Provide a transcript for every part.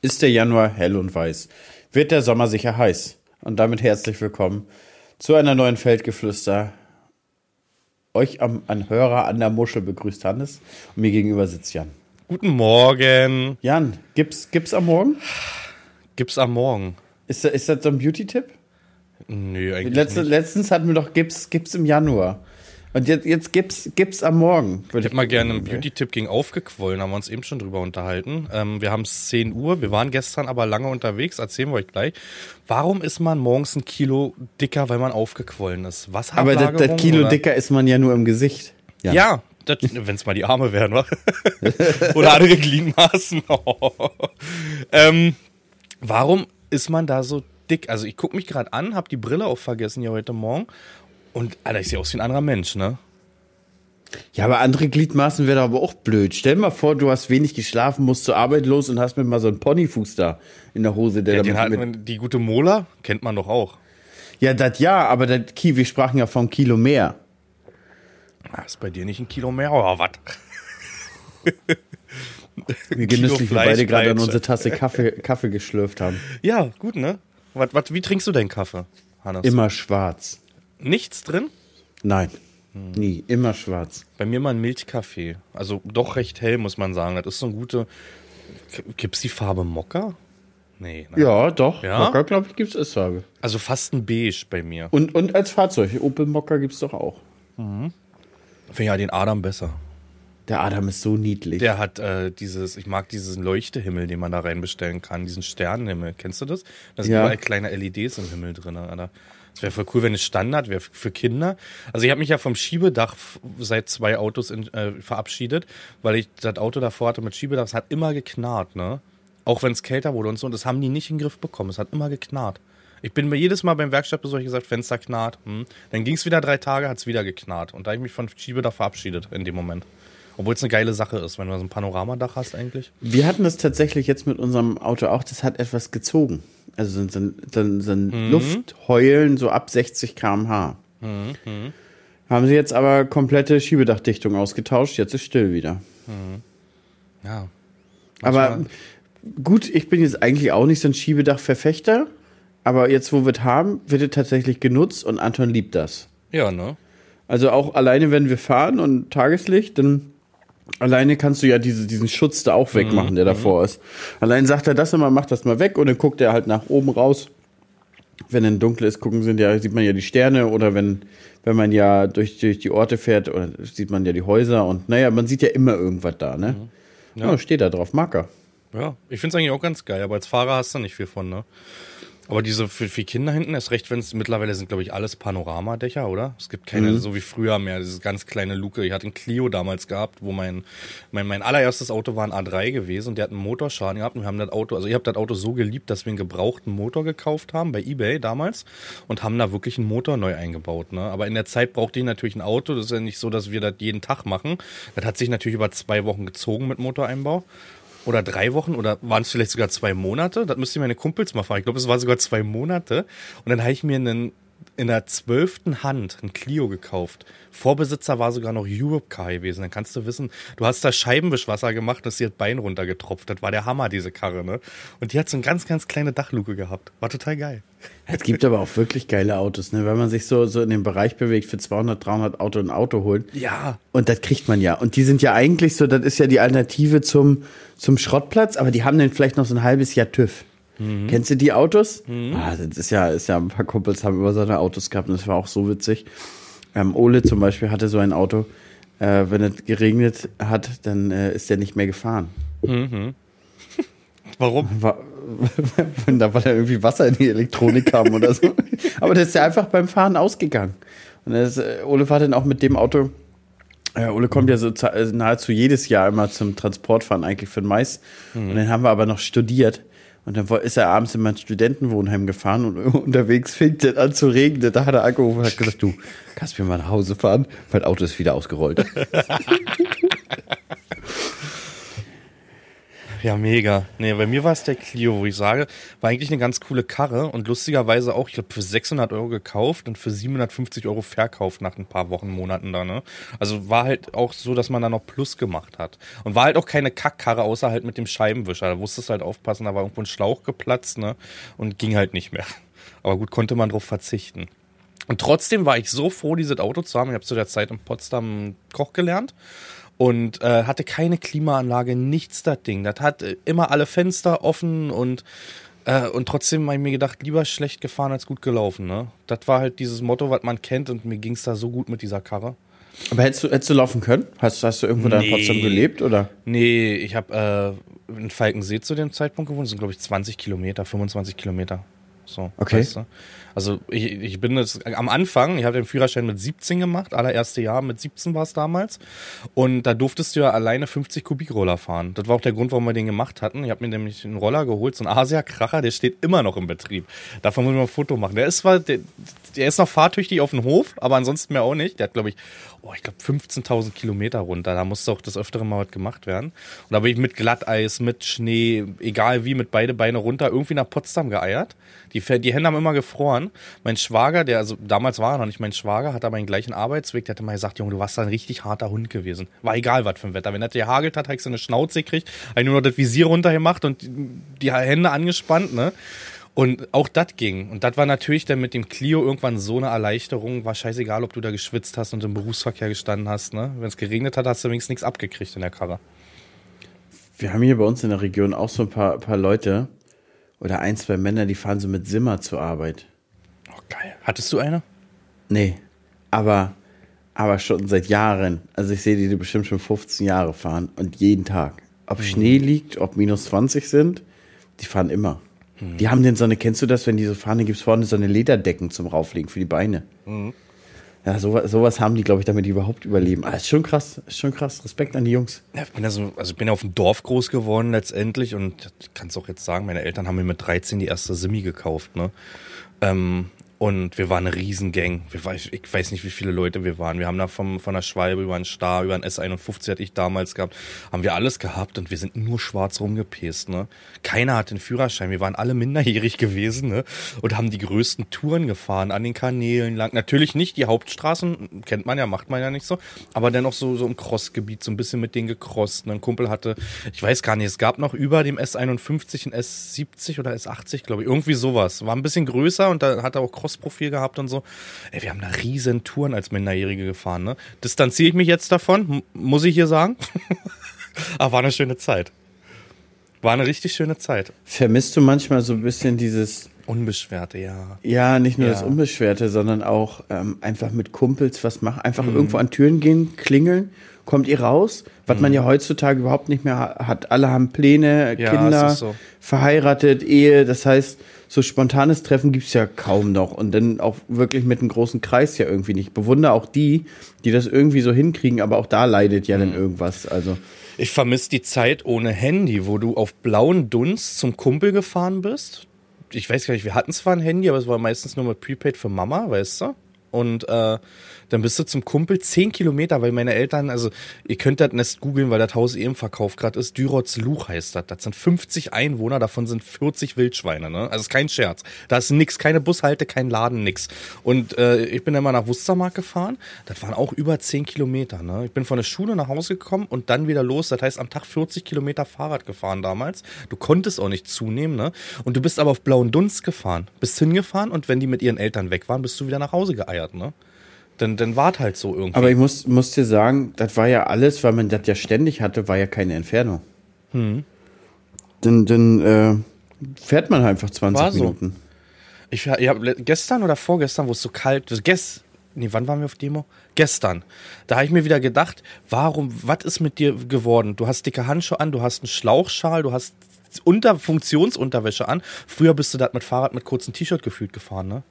Ist der Januar hell und weiß, wird der Sommer sicher heiß. Und damit herzlich willkommen zu einer neuen Feldgeflüster. Euch am, an Hörer an der Muschel begrüßt Hannes und mir gegenüber sitzt Jan. Guten Morgen. Jan, gibt's, gibt's am Morgen? Gibt's am Morgen? Ist, ist das so ein Beauty-Tipp? Nö, eigentlich Letzte, nicht. letztens hatten wir doch gibt's, gibt's im Januar. Und jetzt, jetzt gibt's, gibt's am Morgen. Ich hätte mal gerne einen Beauty-Tipp gegen aufgequollen, haben wir uns eben schon drüber unterhalten. Ähm, wir haben es 10 Uhr, wir waren gestern aber lange unterwegs, erzählen wir euch gleich. Warum ist man morgens ein Kilo dicker, weil man aufgequollen ist? Was Aber das, das Kilo oder? dicker ist man ja nur im Gesicht. Jan. Ja, wenn es mal die Arme wären, wa? oder andere Gliedmaßen. ähm, warum ist man da so dick? Also ich gucke mich gerade an, habe die Brille auch vergessen hier heute Morgen. Und Alter, ich sehe aus wie ein anderer Mensch, ne? Ja, aber andere Gliedmaßen wäre aber auch blöd. Stell dir mal vor, du hast wenig geschlafen, musst zur Arbeit los und hast mit mal so einen Ponyfuß da in der Hose. Der Ja, den hat man, die gute Mola kennt man doch auch. ja, das ja, aber das Ki, wir sprachen ja vom Kilo mehr. Ah, ist bei dir nicht ein Kilo mehr, oder was? Wie Kilo genüsslich wir beide gerade an unsere Tasse Kaffee, Kaffee geschlürft haben. Ja, gut, ne? Was, was, wie trinkst du deinen Kaffee, Hannes? Immer schwarz. Nichts drin? Nein, Hm. nie. Immer schwarz. Bei mir mal ein Milchkaffee. Also doch recht hell, muss man sagen. Das ist so ein gute. Gibt's die Farbe Mokka? Nee. Ne? Ja, doch. Ja? Mokka, glaube ich, gibt's es Farbe. Also fast ein Beige bei mir. Und, und als Fahrzeug. Opel Mokka gibt's doch auch. Finde ja den Adam besser. Der Adam ist so niedlich. Der hat äh, dieses, ich mag diesen Leuchtehimmel, den man da reinbestellen kann, diesen Sternenhimmel. Kennst du das? Da sind Ja. überall kleine LEDs im Himmel drin. Alter. Das wäre voll cool, wenn es Standard wäre für Kinder. Also ich habe mich ja vom Schiebedach seit zwei Autos in, äh, verabschiedet, weil ich das Auto davor hatte mit Schiebedach. Es hat immer geknarrt, ne? Auch wenn es kälter wurde und so. Und das haben die nicht in den Griff bekommen. Es hat immer geknarrt. Ich bin mir jedes Mal beim Werkstattbesuch gesagt, Fenster knarrt. Hm. Dann ging es wieder drei Tage, hat es wieder geknarrt. Und da habe ich mich von Schiebedach verabschiedet in dem Moment. Obwohl es eine geile Sache ist, wenn du so ein Panoramadach hast eigentlich. Wir hatten das tatsächlich jetzt mit unserem Auto auch, das hat etwas gezogen. Also so, so, so, so ein Mhm. Luftheulen so ab 60 km/h. Haben sie jetzt aber komplette Schiebedachdichtung ausgetauscht, jetzt ist still wieder. Ja. Aber Manchmal- gut, ich bin jetzt eigentlich auch nicht so ein Schiebedach-Verfechter, aber jetzt, wo wir es haben, wird es tatsächlich genutzt und Anton liebt das. Ja, ne? Also auch alleine, wenn wir fahren und Tageslicht, dann alleine kannst du ja diese, diesen Schutz da auch wegmachen, der davor ist. Allein sagt er das immer, mach das mal weg und dann guckt er halt nach oben raus. Wenn dann dunkel ist, gucken sind ja, sieht man ja die Sterne oder wenn, wenn man ja durch, durch die Orte fährt, oder sieht man ja die Häuser und naja, man sieht ja immer irgendwas da, ne? Ja, steht da drauf, Marker. Ja. Ich finde es eigentlich auch ganz geil, aber als Fahrer hast du nicht viel von, ne? Aber diese für, für Kinder hinten ist recht, wenn es mittlerweile sind, glaube ich, alles Panoramadächer, oder? Es gibt keine, so wie früher mehr, dieses ganz kleine Luke. Ich hatte einen Clio damals gehabt, wo mein, mein, mein allererstes Auto war ein A3 gewesen und der hat einen Motorschaden gehabt und wir haben das Auto, also ich habe das Auto so geliebt, dass wir einen gebrauchten Motor gekauft haben bei Ebay damals und haben da wirklich einen Motor neu eingebaut, ne? Aber in der Zeit brauchte ich natürlich ein Auto. Das ist ja nicht so, dass wir das jeden Tag machen. Das hat sich natürlich über zwei Wochen gezogen mit Motoreinbau oder drei Wochen oder waren es vielleicht sogar zwei Monate. Das müsste ich meine Kumpels mal fragen. Ich glaube, es war sogar zwei Monate. Und dann habe ich mir einen, in der zwölften Hand ein Clio gekauft. Vorbesitzer war sogar noch Europcar gewesen. Dann kannst du wissen, du hast da Scheibenwischwasser gemacht ist dir das Bein runtergetropft. Das war der Hammer, diese Karre, ne? Und die hat so eine ganz, ganz kleine Dachluke gehabt. War total geil. Es gibt aber auch wirklich geile Autos, ne? Wenn man sich so, so in dem Bereich bewegt, für 200, 300 Auto ein Auto holt. Ja. Und das kriegt man ja. Und die sind ja eigentlich so, das ist ja die Alternative zum, zum Schrottplatz, aber die haben dann vielleicht noch so ein halbes Jahr TÜV. Kennst du die Autos? Ah, das ist ja, ist ja, ein paar Kumpels haben immer so eine Autos gehabt und das war auch so witzig. Ähm, Ole zum Beispiel hatte so ein Auto, äh, wenn es geregnet hat, dann äh, ist der nicht mehr gefahren. Warum? War, wenn da weil da irgendwie Wasser in die Elektronik kam oder so. Aber das ist ja einfach beim Fahren ausgegangen. Und das, äh, Ole war dann auch mit dem Auto. Äh, Ole kommt ja so äh, nahezu jedes Jahr immer zum Transportfahren eigentlich für den Mais. Und dann haben wir aber noch studiert. Und dann ist er abends in mein Studentenwohnheim gefahren und unterwegs fing es an zu regnen. Da hat er angerufen und hat gesagt, du, kannst mir mal nach Hause fahren? Mein Auto ist wieder ausgerollt. Ja, mega. Nee, bei mir war es der Clio, wo ich sage, war eigentlich eine ganz coole Karre und lustigerweise auch, ich glaube, für 600 Euro gekauft und für 750 Euro verkauft nach ein paar Wochen, Monaten da, ne? Also war halt auch so, dass man da noch Plus gemacht hat. Und war halt auch keine Kackkarre, außer halt mit dem Scheibenwischer. Da wusstest halt aufpassen, da war irgendwo ein Schlauch geplatzt, ne? Und ging halt nicht mehr. Aber gut, konnte man drauf verzichten. Und trotzdem war ich so froh, dieses Auto zu haben. Ich habe zu der Zeit in Potsdam Koch gelernt und äh, hatte keine Klimaanlage, nichts das Ding. Das hat äh, immer alle Fenster offen und äh, und trotzdem habe ich mir gedacht, lieber schlecht gefahren als gut gelaufen. Ne? Das war halt dieses Motto, was man kennt und mir ging es da so gut mit dieser Karre. Aber hättest du, hättest du laufen können? Hast, hast du irgendwo da in Nee. Potsdam gelebt oder? Nee, ich habe äh, in Falkensee zu dem Zeitpunkt gewohnt. Das sind, glaube ich, 20 Kilometer, 25 Kilometer. So, Okay. weißt du? Also ich, ich bin jetzt am Anfang, ich habe den Führerschein mit 17 gemacht, allererste Jahr mit 17 war es damals. Und da durftest du ja alleine 50 Kubikroller fahren. Das war auch der Grund, warum wir den gemacht hatten. Ich habe mir nämlich einen Roller geholt, so ein Asia-Kracher, der steht immer noch im Betrieb. Davon muss ich mal ein Foto machen. Der ist zwar, der, der ist noch fahrtüchtig auf dem Hof, aber ansonsten mehr auch nicht. Der hat, glaube ich, oh, ich glaube 15.000 Kilometer runter. Da musste auch das Öfteren mal was gemacht werden. Und da bin ich mit Glatteis, mit Schnee, egal wie, mit beide Beine runter, irgendwie nach Potsdam geeiert. Die, die Hände haben immer gefroren. Mein Schwager, der, also damals war er noch nicht mein Schwager, hat aber den gleichen Arbeitsweg, der hat immer gesagt, Junge, du warst da ein richtig harter Hund gewesen. War egal, was für ein Wetter. Wenn das gehagelt hat, habe ich so eine Schnauze gekriegt, habe nur noch das Visier runtergemacht und die, die Hände angespannt, ne? Und auch das ging. Und das war natürlich dann mit dem Clio irgendwann so eine Erleichterung. War scheißegal, ob du da geschwitzt hast und im Berufsverkehr gestanden hast. Ne? Wenn es geregnet hat, hast du wenigstens nichts abgekriegt in der Karre. Wir haben hier bei uns in der Region auch so ein paar, paar Leute oder ein, zwei Männer, die fahren so mit Simmer zur Arbeit. Oh, geil. Hattest du eine? Nee, aber, aber schon seit Jahren. Also ich sehe die bestimmt schon 15 Jahre fahren und jeden Tag. Ob Schnee liegt, ob minus 20 sind, die fahren immer. Die haben denn so eine, kennst du das, wenn die so fahren, dann gibt's vorne so eine Lederdecken zum Rauflegen für die Beine. Ja, sowas, sowas haben die, glaube ich, damit die überhaupt überleben. Ah, ist schon krass, ist schon krass. Respekt an die Jungs. Ja, ich bin ja so, also ich bin ja auf dem Dorf groß geworden letztendlich und ich kann es auch jetzt sagen, meine Eltern haben mir mit 13 die erste Simi gekauft, ne? Ähm, und wir waren eine Riesengang. Wir, ich weiß nicht, wie viele Leute wir waren. Wir haben da vom, von der Schwalbe über einen Star, über einen S51 hatte ich damals gehabt, haben wir alles gehabt und wir sind nur schwarz rumgepäst, ne? Keiner hat den Führerschein. Wir waren alle minderjährig gewesen, ne? Und haben die größten Touren gefahren, an den Kanälen lang. Natürlich nicht die Hauptstraßen, kennt man ja, macht man ja nicht so. Aber dennoch so, so im Crossgebiet, so ein bisschen mit denen gecrosst. ne? Ein Kumpel hatte, ich weiß gar nicht, es gab noch über dem S51 ein S70 oder S80, glaube ich. Irgendwie sowas. War ein bisschen größer und da hat er auch Cross-Profil gehabt und so. Ey, wir haben da riesen Touren als Minderjährige gefahren, ne? Distanziere ich mich jetzt davon, muss ich hier sagen. Aber war eine schöne Zeit. War eine richtig schöne Zeit. Vermisst du manchmal so ein bisschen dieses, Unbeschwerte, ja. ja, nicht nur Ja. das Unbeschwerte, sondern auch ähm, einfach mit Kumpels was machen, einfach Mhm. irgendwo an Türen gehen, klingeln, kommt ihr raus, was Mhm. man ja heutzutage überhaupt nicht mehr ha- hat. Alle haben Pläne, Ja, Kinder, es so. verheiratet, Ehe, das heißt, so spontanes Treffen gibt's ja kaum noch und dann auch wirklich mit einem großen Kreis ja irgendwie nicht. Bewundere auch die, die das irgendwie so hinkriegen, aber auch da leidet ja Mhm. dann irgendwas. Also Ich vermisse die Zeit ohne Handy, wo du auf blauen Dunst zum Kumpel gefahren bist. Ich weiß gar nicht, wir hatten zwar ein Handy, aber es war meistens nur mit Prepaid für Mama, weißt du? Und äh, dann bist du zum Kumpel 10 Kilometer, weil meine Eltern, also ihr könnt das nicht googeln, weil das Haus eh im Verkauf gerade ist. Dürotz-Luch heißt das. Das sind 50 Einwohner, davon sind 40 Wildschweine, ne? Also ist kein Scherz. Da ist nix, keine Bushalte, kein Laden, nix. Und äh, ich bin dann mal nach Wustermark gefahren. Das waren auch über 10 Kilometer, ne? Ich bin von der Schule nach Hause gekommen und dann wieder los. Das heißt, am Tag 40 Kilometer Fahrrad gefahren damals. Du konntest auch nicht zunehmen, ne? Und du bist aber auf blauen Dunst gefahren. Bist hingefahren und wenn die mit ihren Eltern weg waren, bist du wieder nach Hause geeiert, ne? Dann, dann wart halt so irgendwie. Aber ich muss, muss dir sagen, das war ja alles, weil man das ja ständig hatte, war ja keine Entfernung. Hm. Dann, dann äh, fährt man halt einfach 20 War so. Minuten. Ich, ich hab, gestern oder vorgestern, wo es so kalt ist, nee, wann waren wir auf Demo? Gestern. Da habe ich mir wieder gedacht, warum, was ist mit dir geworden? Du hast dicke Handschuhe an, du hast einen Schlauchschal, du hast unter Funktionsunterwäsche an. Früher bist du da mit Fahrrad mit kurzem T-Shirt gefühlt gefahren, ne?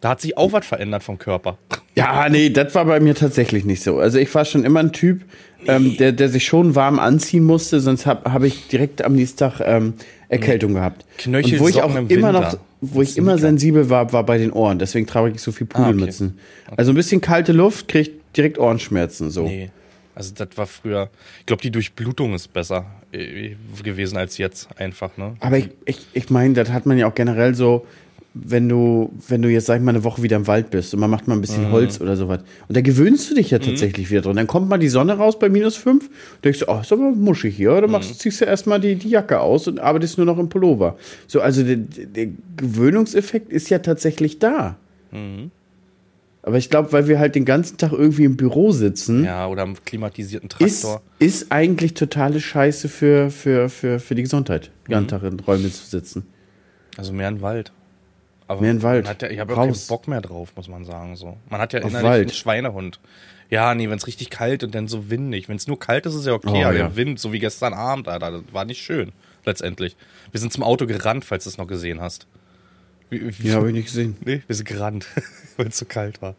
Da hat sich auch was verändert vom Körper. Ja, nee, das war bei mir tatsächlich nicht so. Also ich war schon immer ein Typ, ähm, der, der sich schon warm anziehen musste, sonst habe hab ich direkt am nächsten Tag ähm, Erkältung gehabt. Knöchel, Und wo ich auch immer noch, wo ich immer sensibel war, war bei den Ohren. Deswegen trage ich so viel Pudelmützen. Also ein bisschen kalte Luft, krieg ich direkt Ohrenschmerzen. So. Nee. Also das war früher, ich glaube, die Durchblutung ist besser äh, gewesen als jetzt einfach, ne? Aber ich, ich, ich meine, das hat man ja auch generell so, wenn du, wenn du jetzt, sag ich mal, eine Woche wieder im Wald bist und man macht mal ein bisschen Holz oder sowas. Und da gewöhnst du dich ja tatsächlich wieder dran. Dann kommt mal die Sonne raus bei minus fünf, denkst du, oh, ist aber muschig hier. Dann machst, ziehst du erstmal die, die Jacke aus und arbeitest nur noch im Pullover. So, also der, der Gewöhnungseffekt ist ja tatsächlich da. Aber ich glaube, weil wir halt den ganzen Tag irgendwie im Büro sitzen, Ja, oder am klimatisierten ist, Traktor. ist eigentlich totale Scheiße für, für, für, für die Gesundheit, den ganzen Tag in Räumen zu sitzen. Also mehr in Wald. Aber Mehr in Wald. Man hat ja, ich habe ja auch keinen. Bock mehr drauf, muss man sagen. So. Man hat ja Auf innerlich Wald. einen Schweinehund. Ja, nee, wenn es richtig kalt und dann so windig. Wenn es nur kalt ist, ist ja okay, Oh, aber ja. der Wind, so wie gestern Abend, Alter, das war nicht schön, letztendlich. Wir sind zum Auto gerannt, falls du es noch gesehen hast. Wie, wie, Ja, habe ich nicht gesehen. Nee, wir sind gerannt, weil es so kalt war.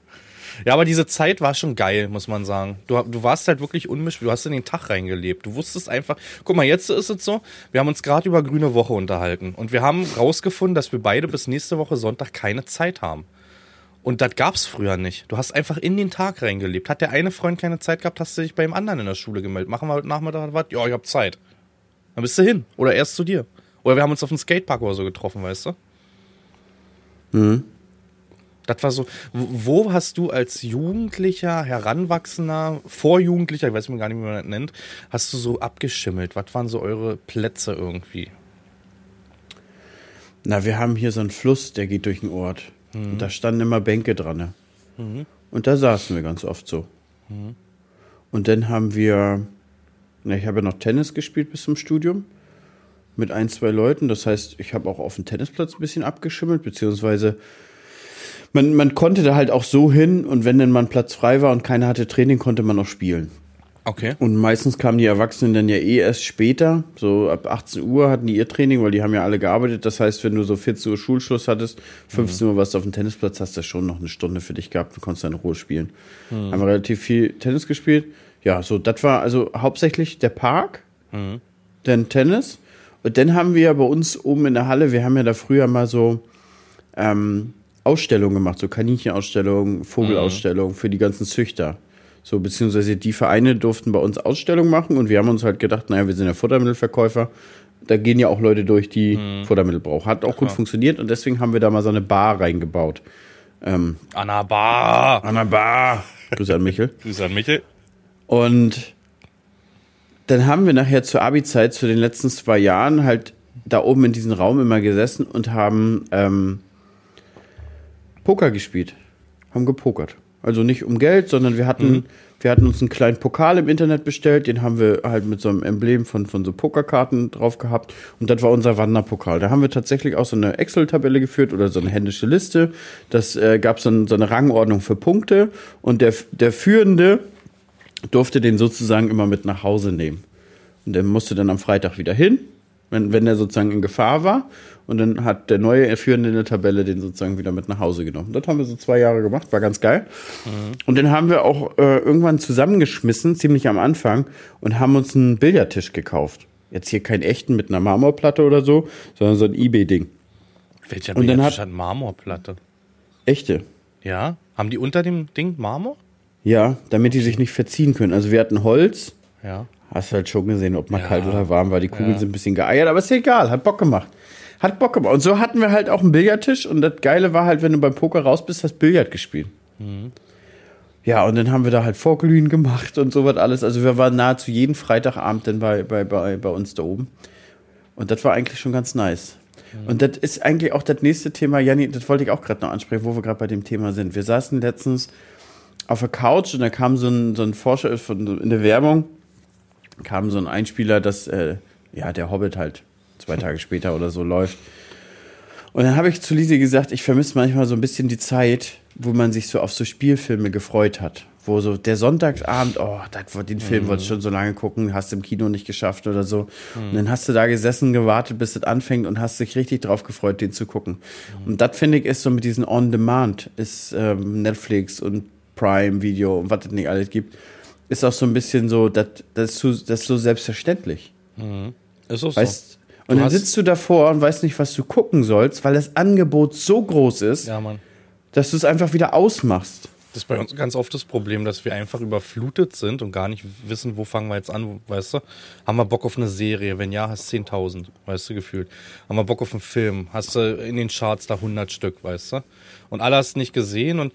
Ja, aber diese Zeit war schon geil, muss man sagen. Du, du warst halt wirklich unmisch, du hast in den Tag reingelebt. Du wusstest einfach, guck mal, jetzt ist es so, wir haben uns gerade über grüne Woche unterhalten und wir haben rausgefunden, dass wir beide bis nächste Woche Sonntag keine Zeit haben. Und das gab's früher nicht. Du hast einfach in den Tag reingelebt. Hat der eine Freund keine Zeit gehabt, hast du dich bei dem anderen in der Schule gemeldet. Machen wir heute Nachmittag was? Ja, ich hab Zeit. Dann bist du hin. Oder erst zu dir. Oder wir haben uns auf dem Skatepark oder so getroffen, weißt du? Das war so. Wo hast du als Jugendlicher, Heranwachsender, Vorjugendlicher, ich weiß mir gar nicht, wie man das nennt, hast du so abgeschimmelt? Was waren so eure Plätze irgendwie? Na, wir haben hier so einen Fluss, der geht durch den Ort. Und da standen immer Bänke dran. Ne? Und da saßen wir ganz oft so. Und dann haben wir, na, ich habe ja noch Tennis gespielt bis zum Studium mit ein, zwei Leuten. Das heißt, ich habe auch auf dem Tennisplatz ein bisschen abgeschimmelt, beziehungsweise man, man konnte da halt auch so hin und wenn dann mal ein Platz frei war und keiner hatte Training, konnte man auch spielen. Okay. Und meistens kamen die Erwachsenen dann ja eh erst später. So ab 18 Uhr hatten die ihr Training, weil die haben ja alle gearbeitet. Das heißt, wenn du so 14 Uhr Schulschluss hattest, 15 Uhr warst du auf dem Tennisplatz, hast du schon noch eine Stunde für dich gehabt und konntest dann in Ruhe spielen. Haben wir relativ viel Tennis gespielt. Ja, so, das war also hauptsächlich der Park, dann Tennis. Und dann haben wir ja bei uns oben in der Halle, wir haben ja da früher mal so ähm, Ausstellungen gemacht, so Kaninchenausstellungen, Vogelausstellungen für die ganzen Züchter. So, beziehungsweise die Vereine durften bei uns Ausstellungen machen und wir haben uns halt gedacht, naja, wir sind ja Futtermittelverkäufer. Da gehen ja auch Leute durch, die Futtermittel brauchen. Hat auch gut funktioniert und deswegen haben wir da mal so eine Bar reingebaut. Anna Bar. An der Bar. Grüße an Michel. Grüße an Michel. Und dann haben wir nachher zur Abi-Zeit, zu den letzten zwei Jahren, halt da oben in diesem Raum immer gesessen und haben ähm, Poker gespielt. Haben gepokert. Also nicht um Geld, sondern wir hatten, wir hatten uns einen kleinen Pokal im Internet bestellt, den haben wir halt mit so einem Emblem von, von so Pokerkarten drauf gehabt. Und das war unser Wanderpokal. Da haben wir tatsächlich auch so eine Excel-Tabelle geführt oder so eine händische Liste. Das äh, gab so, ein, so eine Rangordnung für Punkte. Und der, der Führende durfte den sozusagen immer mit nach Hause nehmen. Und der musste dann am Freitag wieder hin, wenn, wenn er sozusagen in Gefahr war. Und dann hat der neue Führende in der Tabelle den sozusagen wieder mit nach Hause genommen. Das haben wir so zwei Jahre gemacht, war ganz geil. Und dann haben wir auch äh, irgendwann zusammengeschmissen, ziemlich am Anfang, und haben uns einen Billardtisch gekauft. Jetzt hier keinen echten mit einer Marmorplatte oder so, sondern so ein Ebay-Ding. Welcher Und dann hat- hat Marmorplatte? Echte. Ja? Haben die unter dem Ding Marmor? Ja, damit die sich nicht verziehen können. Also wir hatten Holz, Ja. Hast halt schon gesehen, ob mal Ja. kalt oder warm war. Die Kugeln Ja. sind ein bisschen geeiert, aber ist egal, hat Bock gemacht. Hat Bock gemacht. Und so hatten wir halt auch einen Billardtisch und das Geile war halt, wenn du beim Poker raus bist, hast Billard gespielt. Ja, und dann haben wir da halt Vorglühen gemacht und sowas alles. Also wir waren nahezu jeden Freitagabend dann bei, bei, bei, bei uns da oben. Und das war eigentlich schon ganz nice. Und das ist eigentlich auch das nächste Thema, Janni, das wollte ich auch gerade noch ansprechen, wo wir gerade bei dem Thema sind. Wir saßen letztens auf der Couch und da kam so ein, so ein Forscher von, in der Werbung, kam so ein Einspieler, dass äh, ja der Hobbit halt zwei Tage später oder so läuft. Und dann habe ich zu Lise gesagt, ich vermisse manchmal so ein bisschen die Zeit, wo man sich so auf so Spielfilme gefreut hat. Wo so der Sonntagabend, oh, das, den Film wolltest du schon so lange gucken, hast im Kino nicht geschafft oder so. Und dann hast du da gesessen, gewartet, bis es anfängt und hast dich richtig drauf gefreut, den zu gucken. Und das finde ich ist so mit diesen On-Demand, ist ähm, Netflix und Prime Video und was es nicht alles gibt, ist auch so ein bisschen so, das, das, ist, so, selbstverständlich. Ist auch so. Und dann hast- sitzt du davor und weißt nicht, was du gucken sollst, weil das Angebot so groß ist, ja, dass du es einfach wieder ausmachst. Das ist bei uns ganz oft das Problem, dass wir einfach überflutet sind und gar nicht wissen, wo fangen wir jetzt an, weißt du? Haben wir Bock auf eine Serie? Wenn ja, hast 10.000, weißt du, gefühlt. Haben wir Bock auf einen Film? Hast du in den Charts da 100 Stück, weißt du? Und alle hast nicht gesehen und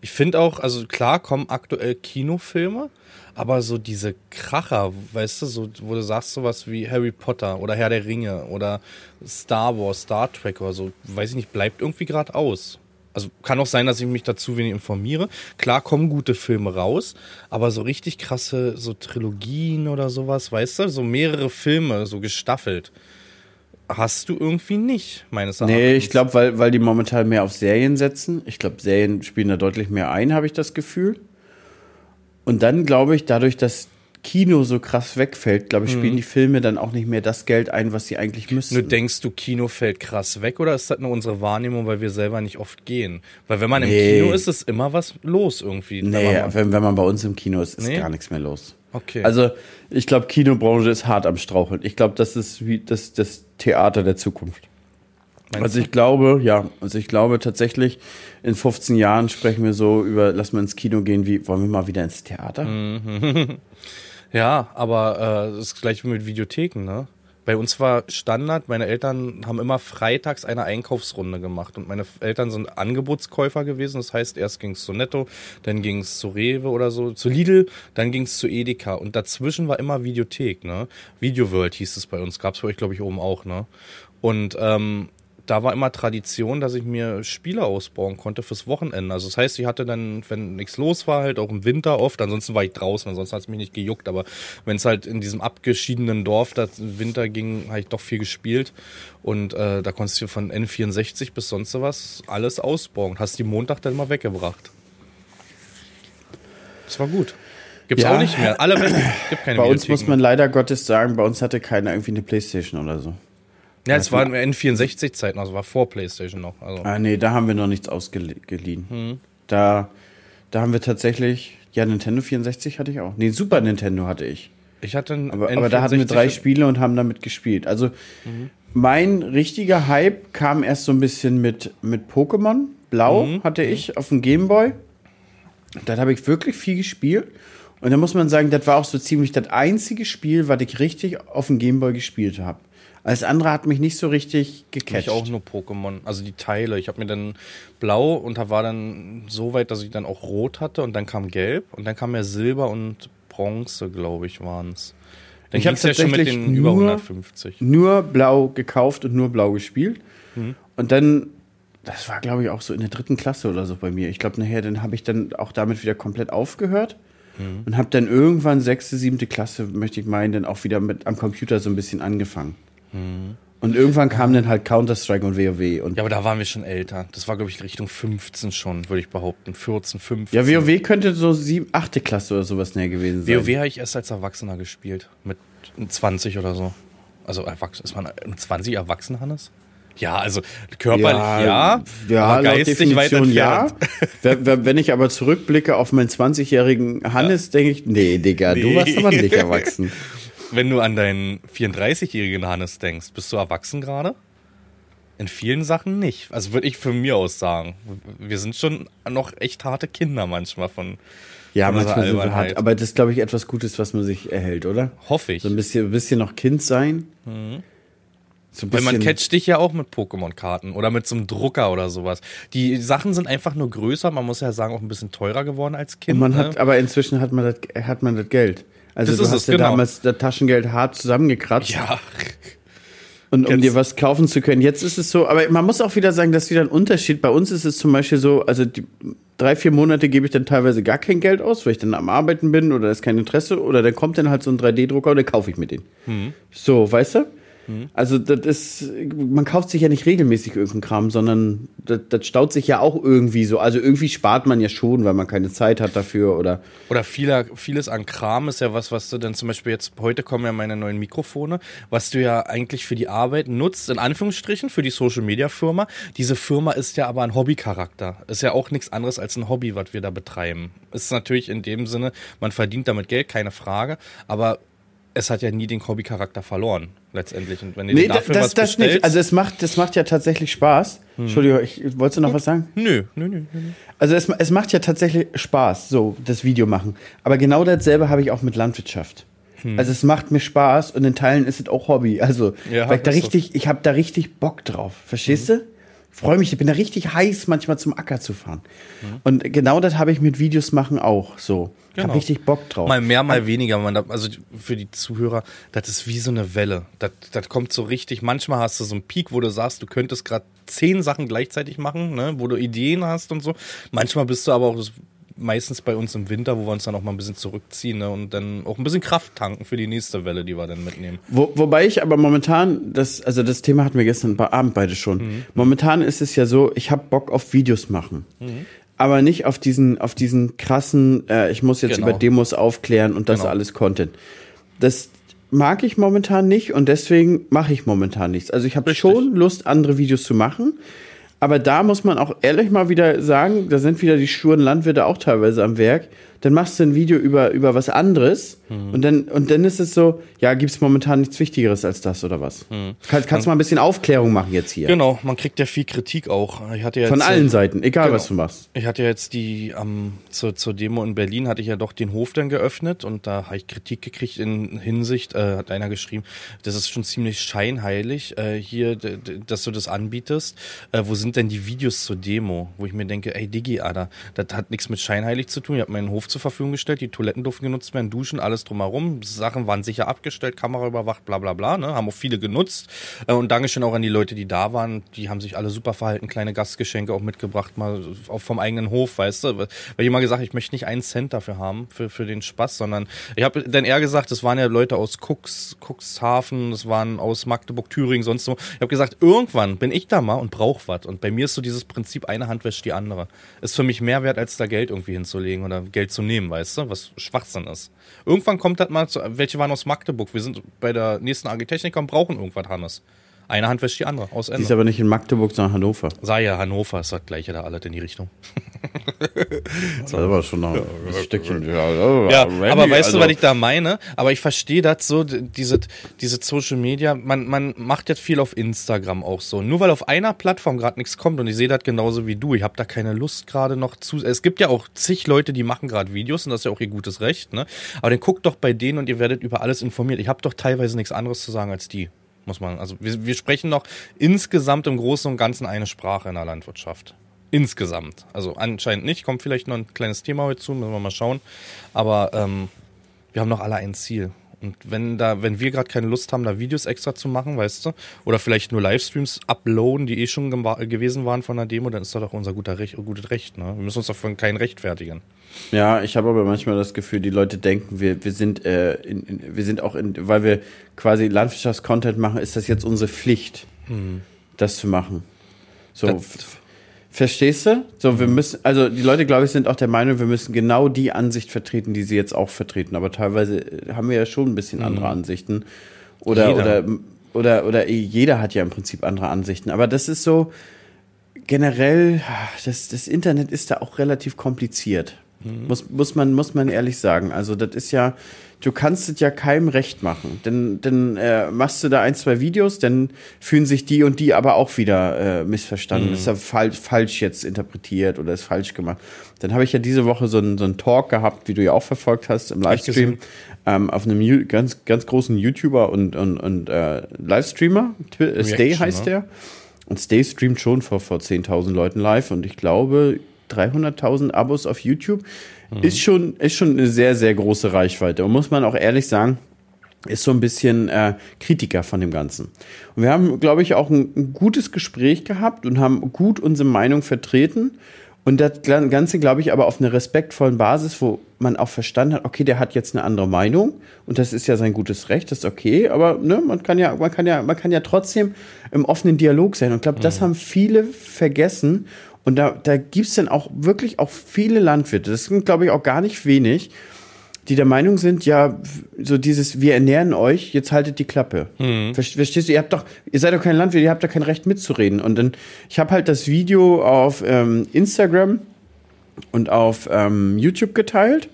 ich finde auch, also klar kommen aktuell Kinofilme, aber so diese Kracher, weißt du, so, wo du sagst sowas wie Harry Potter oder Herr der Ringe oder Star Wars, Star Trek oder so, weiß ich nicht, bleibt irgendwie gerade aus also kann auch sein, dass ich mich dazu wenig informiere. Klar kommen gute Filme raus, aber so richtig krasse, so Trilogien oder sowas, weißt du, so mehrere Filme, so gestaffelt, hast du irgendwie nicht, meines Erachtens. Nee, ich glaube, weil, weil die momentan mehr auf Serien setzen. Ich glaube, Serien spielen da deutlich mehr ein, habe ich das Gefühl. Und dann glaube ich, dadurch, dass Kino so krass wegfällt, glaube ich, spielen mhm. die Filme dann auch nicht mehr das Geld ein, was sie eigentlich müssen. Nur denkst du, Kino fällt krass weg oder ist das nur unsere Wahrnehmung, weil wir selber nicht oft gehen? Weil wenn man nee. im Kino ist, ist immer was los irgendwie. Nee, wenn man, wenn, wenn man bei uns im Kino ist, ist nee? gar nichts mehr los. Okay. Also ich glaube, Kinobranche ist hart am Straucheln. Ich glaube, das ist wie das, das Theater der Zukunft. Meinst also ich glaube, ja, also ich glaube tatsächlich, in 15 Jahren sprechen wir so über, lass mal ins Kino gehen, wie, wollen wir mal wieder ins Theater? Mhm. Ja, aber äh, das ist gleich wie mit Videotheken, ne? Bei uns war Standard, meine Eltern haben immer freitags eine Einkaufsrunde gemacht und meine Eltern sind Angebotskäufer gewesen. Das heißt, erst ging es zu Netto, dann ging es zu Rewe oder so, zu Lidl, dann ging es zu Edeka und dazwischen war immer Videothek, ne? Video World hieß es bei uns, gab es bei euch glaube ich oben auch, ne? Und ähm, da war immer Tradition, dass ich mir Spiele ausbauen konnte fürs Wochenende. Also das heißt, ich hatte dann, wenn nichts los war, halt auch im Winter oft, ansonsten war ich draußen, ansonsten hat es mich nicht gejuckt, aber wenn es halt in diesem abgeschiedenen Dorf das Winter ging, habe ich doch viel gespielt und äh, da konntest du von N64 bis sonst was alles ausbauen. Hast die Montag dann mal weggebracht. Das war gut. Gibt's ja. auch nicht mehr. Alle. Gibt keine Bei uns muss man leider Gottes sagen, bei uns hatte keiner irgendwie eine Playstation oder so. Ja, es war in N64-Zeiten, also war vor PlayStation noch. Also. Ah, nee, da haben wir noch nichts ausgeliehen. Hm. Da, da haben wir tatsächlich, ja, Nintendo 64 hatte ich auch. Nee, Super Nintendo hatte ich. Ich hatte einen aber, aber da hatten wir drei Spiele und haben damit gespielt. Also mhm. mein richtiger Hype kam erst so ein bisschen mit, mit Pokémon. Blau mhm. hatte ich mhm. auf dem Gameboy. Da habe ich wirklich viel gespielt. Und da muss man sagen, das war auch so ziemlich das einzige Spiel, was ich richtig auf dem Gameboy gespielt habe. Alles andere hat mich nicht so richtig gecatcht. Ich auch nur Pokémon. Also die Teile. Ich habe mir dann blau und da war dann so weit, dass ich dann auch rot hatte und dann kam gelb und dann kam ja Silber und Bronze, glaube ich, waren es. Dann ich habe ja schon mit den nur, über 150. Nur blau gekauft und nur blau gespielt. Mhm. Und dann, das war glaube ich auch so in der dritten Klasse oder so bei mir. Ich glaube nachher, dann habe ich dann auch damit wieder komplett aufgehört. Mhm. Und habe dann irgendwann sechste, siebte Klasse, möchte ich meinen, dann auch wieder mit am Computer so ein bisschen angefangen. Mhm. Und irgendwann kam dann halt Counter-Strike und WoW. Und ja, aber da waren wir schon älter. Das war, glaube ich, Richtung 15 schon, würde ich behaupten. 14, 15. Ja, WoW könnte so 7, 8. Klasse oder sowas näher gewesen sein. WoW habe ich erst als Erwachsener gespielt. Mit 20 oder so. Also erwachsen. Ist man 20 erwachsen, Hannes? Ja, also körperlich ja, ja, ja aber geistig weit entfernt. Ja. Wenn ich aber zurückblicke auf meinen 20-jährigen Hannes, ja. denke ich, nee, Digga, nee. du warst aber nicht erwachsen. wenn du an deinen 34-jährigen Hannes denkst, bist du erwachsen gerade? In vielen Sachen nicht. Also würde ich für mir aus sagen. Wir sind schon noch echt harte Kinder manchmal von. Ja, von manchmal sind wir hart. Aber das ist, glaube ich, etwas Gutes, was man sich erhält, oder? Hoffe ich. So ein bisschen, ein bisschen noch Kind sein. Mhm. So Weil man catcht dich ja auch mit Pokémon-Karten oder mit so einem Drucker oder sowas. Die Sachen sind einfach nur größer, man muss ja sagen, auch ein bisschen teurer geworden als Kind. Und man ne? hat, aber inzwischen hat man das, hat man das Geld. Also das du hast ja genau. damals das Taschengeld hart zusammengekratzt. Ja. Und um Jetzt. dir was kaufen zu können. Jetzt ist es so, aber man muss auch wieder sagen, dass wieder ein Unterschied. Bei uns ist es zum Beispiel so, also die drei, vier Monate gebe ich dann teilweise gar kein Geld aus, weil ich dann am Arbeiten bin oder ist kein Interesse. Oder dann kommt dann halt so ein 3D-Drucker und dann kaufe ich mir den. Mhm. So, weißt du? Mhm. Also das ist, man kauft sich ja nicht regelmäßig irgendeinen Kram, sondern das, das, staut sich ja auch irgendwie so. Also irgendwie spart man ja schon, weil man keine Zeit hat dafür oder. Oder vieler, vieles an Kram ist ja was, was du dann zum Beispiel jetzt, heute kommen ja meine neuen Mikrofone, was du ja eigentlich für die Arbeit nutzt, in Anführungsstrichen, für die Social Media Firma. Diese Firma ist ja aber ein Hobbycharakter. Ist ja auch nichts anderes als ein Hobby, was wir da betreiben. Ist natürlich in dem Sinne, man verdient damit Geld, keine Frage, aber es hat ja nie den Hobbycharakter verloren, letztendlich. Und wenn ihr nee, dafür das, was das bestellt, nicht. Also es macht, das macht ja tatsächlich Spaß. Entschuldigung, ich, wolltest du noch was sagen? Nö, nö, nö, nö. Also es, es macht ja tatsächlich Spaß, so das Video machen. Aber genau dasselbe habe ich auch mit Landwirtschaft. Also es macht mir Spaß und in Teilen ist es auch Hobby. Also Ja, weil ich da ist so. richtig, ich habe da richtig Bock drauf. Verstehst du? Freue mich, ich bin da richtig heiß, manchmal zum Acker zu fahren. Und genau das habe ich mit Videos machen auch so. Ich habe Genau. richtig Bock drauf. Mal mehr, mal weniger. Also für die Zuhörer, das ist wie so eine Welle. Das, das kommt so richtig. Manchmal hast du so einen Peak, wo du sagst, du könntest gerade zehn Sachen gleichzeitig machen, ne, wo du Ideen hast und so. Manchmal bist du aber auch das- meistens bei uns im Winter, wo wir uns dann auch mal ein bisschen zurückziehen ne, und dann auch ein bisschen Kraft tanken für die nächste Welle, die wir dann mitnehmen. Wo, wobei ich aber momentan, das, also das Thema hatten wir gestern Abend beide schon. Mhm. Momentan ist es ja so, ich habe Bock auf Videos machen. Mhm. Aber nicht auf diesen, auf diesen krassen, äh, ich muss jetzt Genau. über Demos aufklären und das Genau. alles Content. Das mag ich momentan nicht und deswegen mache ich momentan nichts. Also ich habe schon Lust, andere Videos zu machen. Aber da muss man auch ehrlich mal wieder sagen, da sind wieder die sturen Landwirte auch teilweise am Werk. Dann machst du ein Video über, über was anderes Mhm. und dann, und dann ist es so, ja, gibt's momentan nichts Wichtigeres als das oder was? Kann, kannst du mal ein bisschen Aufklärung machen jetzt hier? Mhm. Genau, man kriegt ja viel Kritik auch. Ich hatte ja Von jetzt, allen äh, Seiten, egal genau. was du machst. Ich hatte ja jetzt die am zur, zur Demo in Berlin hatte ich ja doch den Hof dann geöffnet und da habe ich Kritik gekriegt in Hinsicht, äh, hat einer geschrieben, das ist schon ziemlich scheinheilig äh, hier, dass du das anbietest. Äh, wo sind denn die Videos zur Demo? Wo ich mir denke, ey Digi, Alter, das hat nichts mit scheinheilig zu tun. Ich habe meinen Hof zur Verfügung gestellt, die Toiletten durften genutzt werden, Duschen, alles drumherum. Sachen waren sicher abgestellt, Kamera überwacht, bla bla bla. Ne? Haben auch viele genutzt. Äh, und Dankeschön auch an die Leute, die da waren. Die haben sich alle super verhalten, kleine Gastgeschenke auch mitgebracht, mal auch vom eigenen Hof, weißt du. Weil ich immer gesagt, ich möchte nicht einen Cent dafür haben, für, für den Spaß, sondern ich habe dann eher gesagt, es waren ja Leute aus Cux, Cuxhaven, das waren aus Magdeburg, Thüringen, sonst so. Ich habe gesagt, irgendwann bin ich da mal und brauche was. Und bei mir ist so dieses Prinzip, eine Hand wäscht die andere. Ist für mich mehr wert, als da Geld irgendwie hinzulegen oder Geld zu nehmen, weißt du, was Schwachsinn ist. Irgendwann kommt das mal zu, welche waren aus Magdeburg? Wir sind bei der nächsten Agritechniker und brauchen irgendwas, Hannes. Eine Hand wäscht die andere, aus Die ist Ende. aber nicht in Magdeburg, sondern Hannover. Sei ja, Hannover ist das gleiche da alles in die Richtung. Das ist aber schon noch ein Stückchen. Ja, Randy, aber weißt also- du, was ich da meine? Aber ich verstehe das so, diese, diese Social Media, man, man macht jetzt viel auf Instagram auch so. Nur weil auf einer Plattform gerade nichts kommt und ich sehe das genauso wie du, ich habe da keine Lust gerade noch zu. Es gibt ja auch zig Leute, die machen gerade Videos und das ist ja auch ihr gutes Recht, ne? Aber dann guckt doch bei denen und ihr werdet über alles informiert. Ich habe doch teilweise nichts anderes zu sagen als die. Muss man, also wir, wir sprechen doch insgesamt im Großen und Ganzen eine Sprache in der Landwirtschaft. Insgesamt. Also anscheinend nicht. Kommt vielleicht noch ein kleines Thema heute zu, müssen wir mal schauen. Aber ähm, wir haben doch alle ein Ziel. Und wenn da, wenn wir gerade keine Lust haben, da Videos extra zu machen, weißt du, oder vielleicht nur Livestreams uploaden, die eh schon gewesen waren von der Demo, dann ist das doch unser guter Recht, gutes Recht. Ne? Wir müssen uns davon keinen rechtfertigen. Ja, ich habe aber manchmal das Gefühl, die Leute denken, wir, wir sind, äh, in, in, wir sind auch in, weil wir quasi Landwirtschaftscontent machen, ist das jetzt unsere Pflicht, das zu machen. So, Das- verstehst du? So, wir müssen, also die Leute, glaube ich, sind auch der Meinung, wir müssen genau die Ansicht vertreten, die sie jetzt auch vertreten. Aber teilweise äh, haben wir ja schon ein bisschen andere Ansichten. Oder, Jeder. oder, oder, oder eh, jeder hat ja im Prinzip andere Ansichten. Aber das ist so, generell, das, das Internet ist da auch relativ kompliziert. Muss, muss, man, muss man ehrlich sagen. Also, das ist ja, du kannst es ja keinem recht machen. Denn dann äh, machst du da ein, zwei Videos, dann fühlen sich die und die aber auch wieder äh, missverstanden. Ist ja fal falsch jetzt interpretiert oder ist falsch gemacht. Dann habe ich ja diese Woche so einen, so einen Talk gehabt, wie du ja auch verfolgt hast im Livestream, ähm, auf einem Ju ganz, ganz großen YouTuber und, und, und äh, Livestreamer. Twi- äh, Stay Reaction, heißt ne? der. Und Stay streamt schon vor, vor 10.000 Leuten live und ich glaube 300.000 Abos auf YouTube ist, schon, ist schon eine sehr, sehr große Reichweite. Und muss man auch ehrlich sagen, ist so ein bisschen äh, Kritiker von dem Ganzen. Und wir haben, glaube ich, auch ein, ein gutes Gespräch gehabt und haben gut unsere Meinung vertreten. Und das Ganze, glaube ich, aber auf einer respektvollen Basis, wo man auch verstanden hat, okay, der hat jetzt eine andere Meinung und das ist ja sein gutes Recht, das ist okay, aber ne, man kann ja, man kann ja, man kann ja trotzdem im offenen Dialog sein. Und ich glaube, das haben viele vergessen. Und da, da gibt's dann auch wirklich auch viele Landwirte, das sind, glaube ich, auch gar nicht wenig, die der Meinung sind, ja, so dieses, wir ernähren euch, jetzt haltet die Klappe. Ver- Verstehst du, ihr habt doch, ihr seid doch kein Landwirt, ihr habt da kein Recht mitzureden. Und dann, ich habe halt das Video auf ähm, Instagram und auf ähm, YouTube geteilt.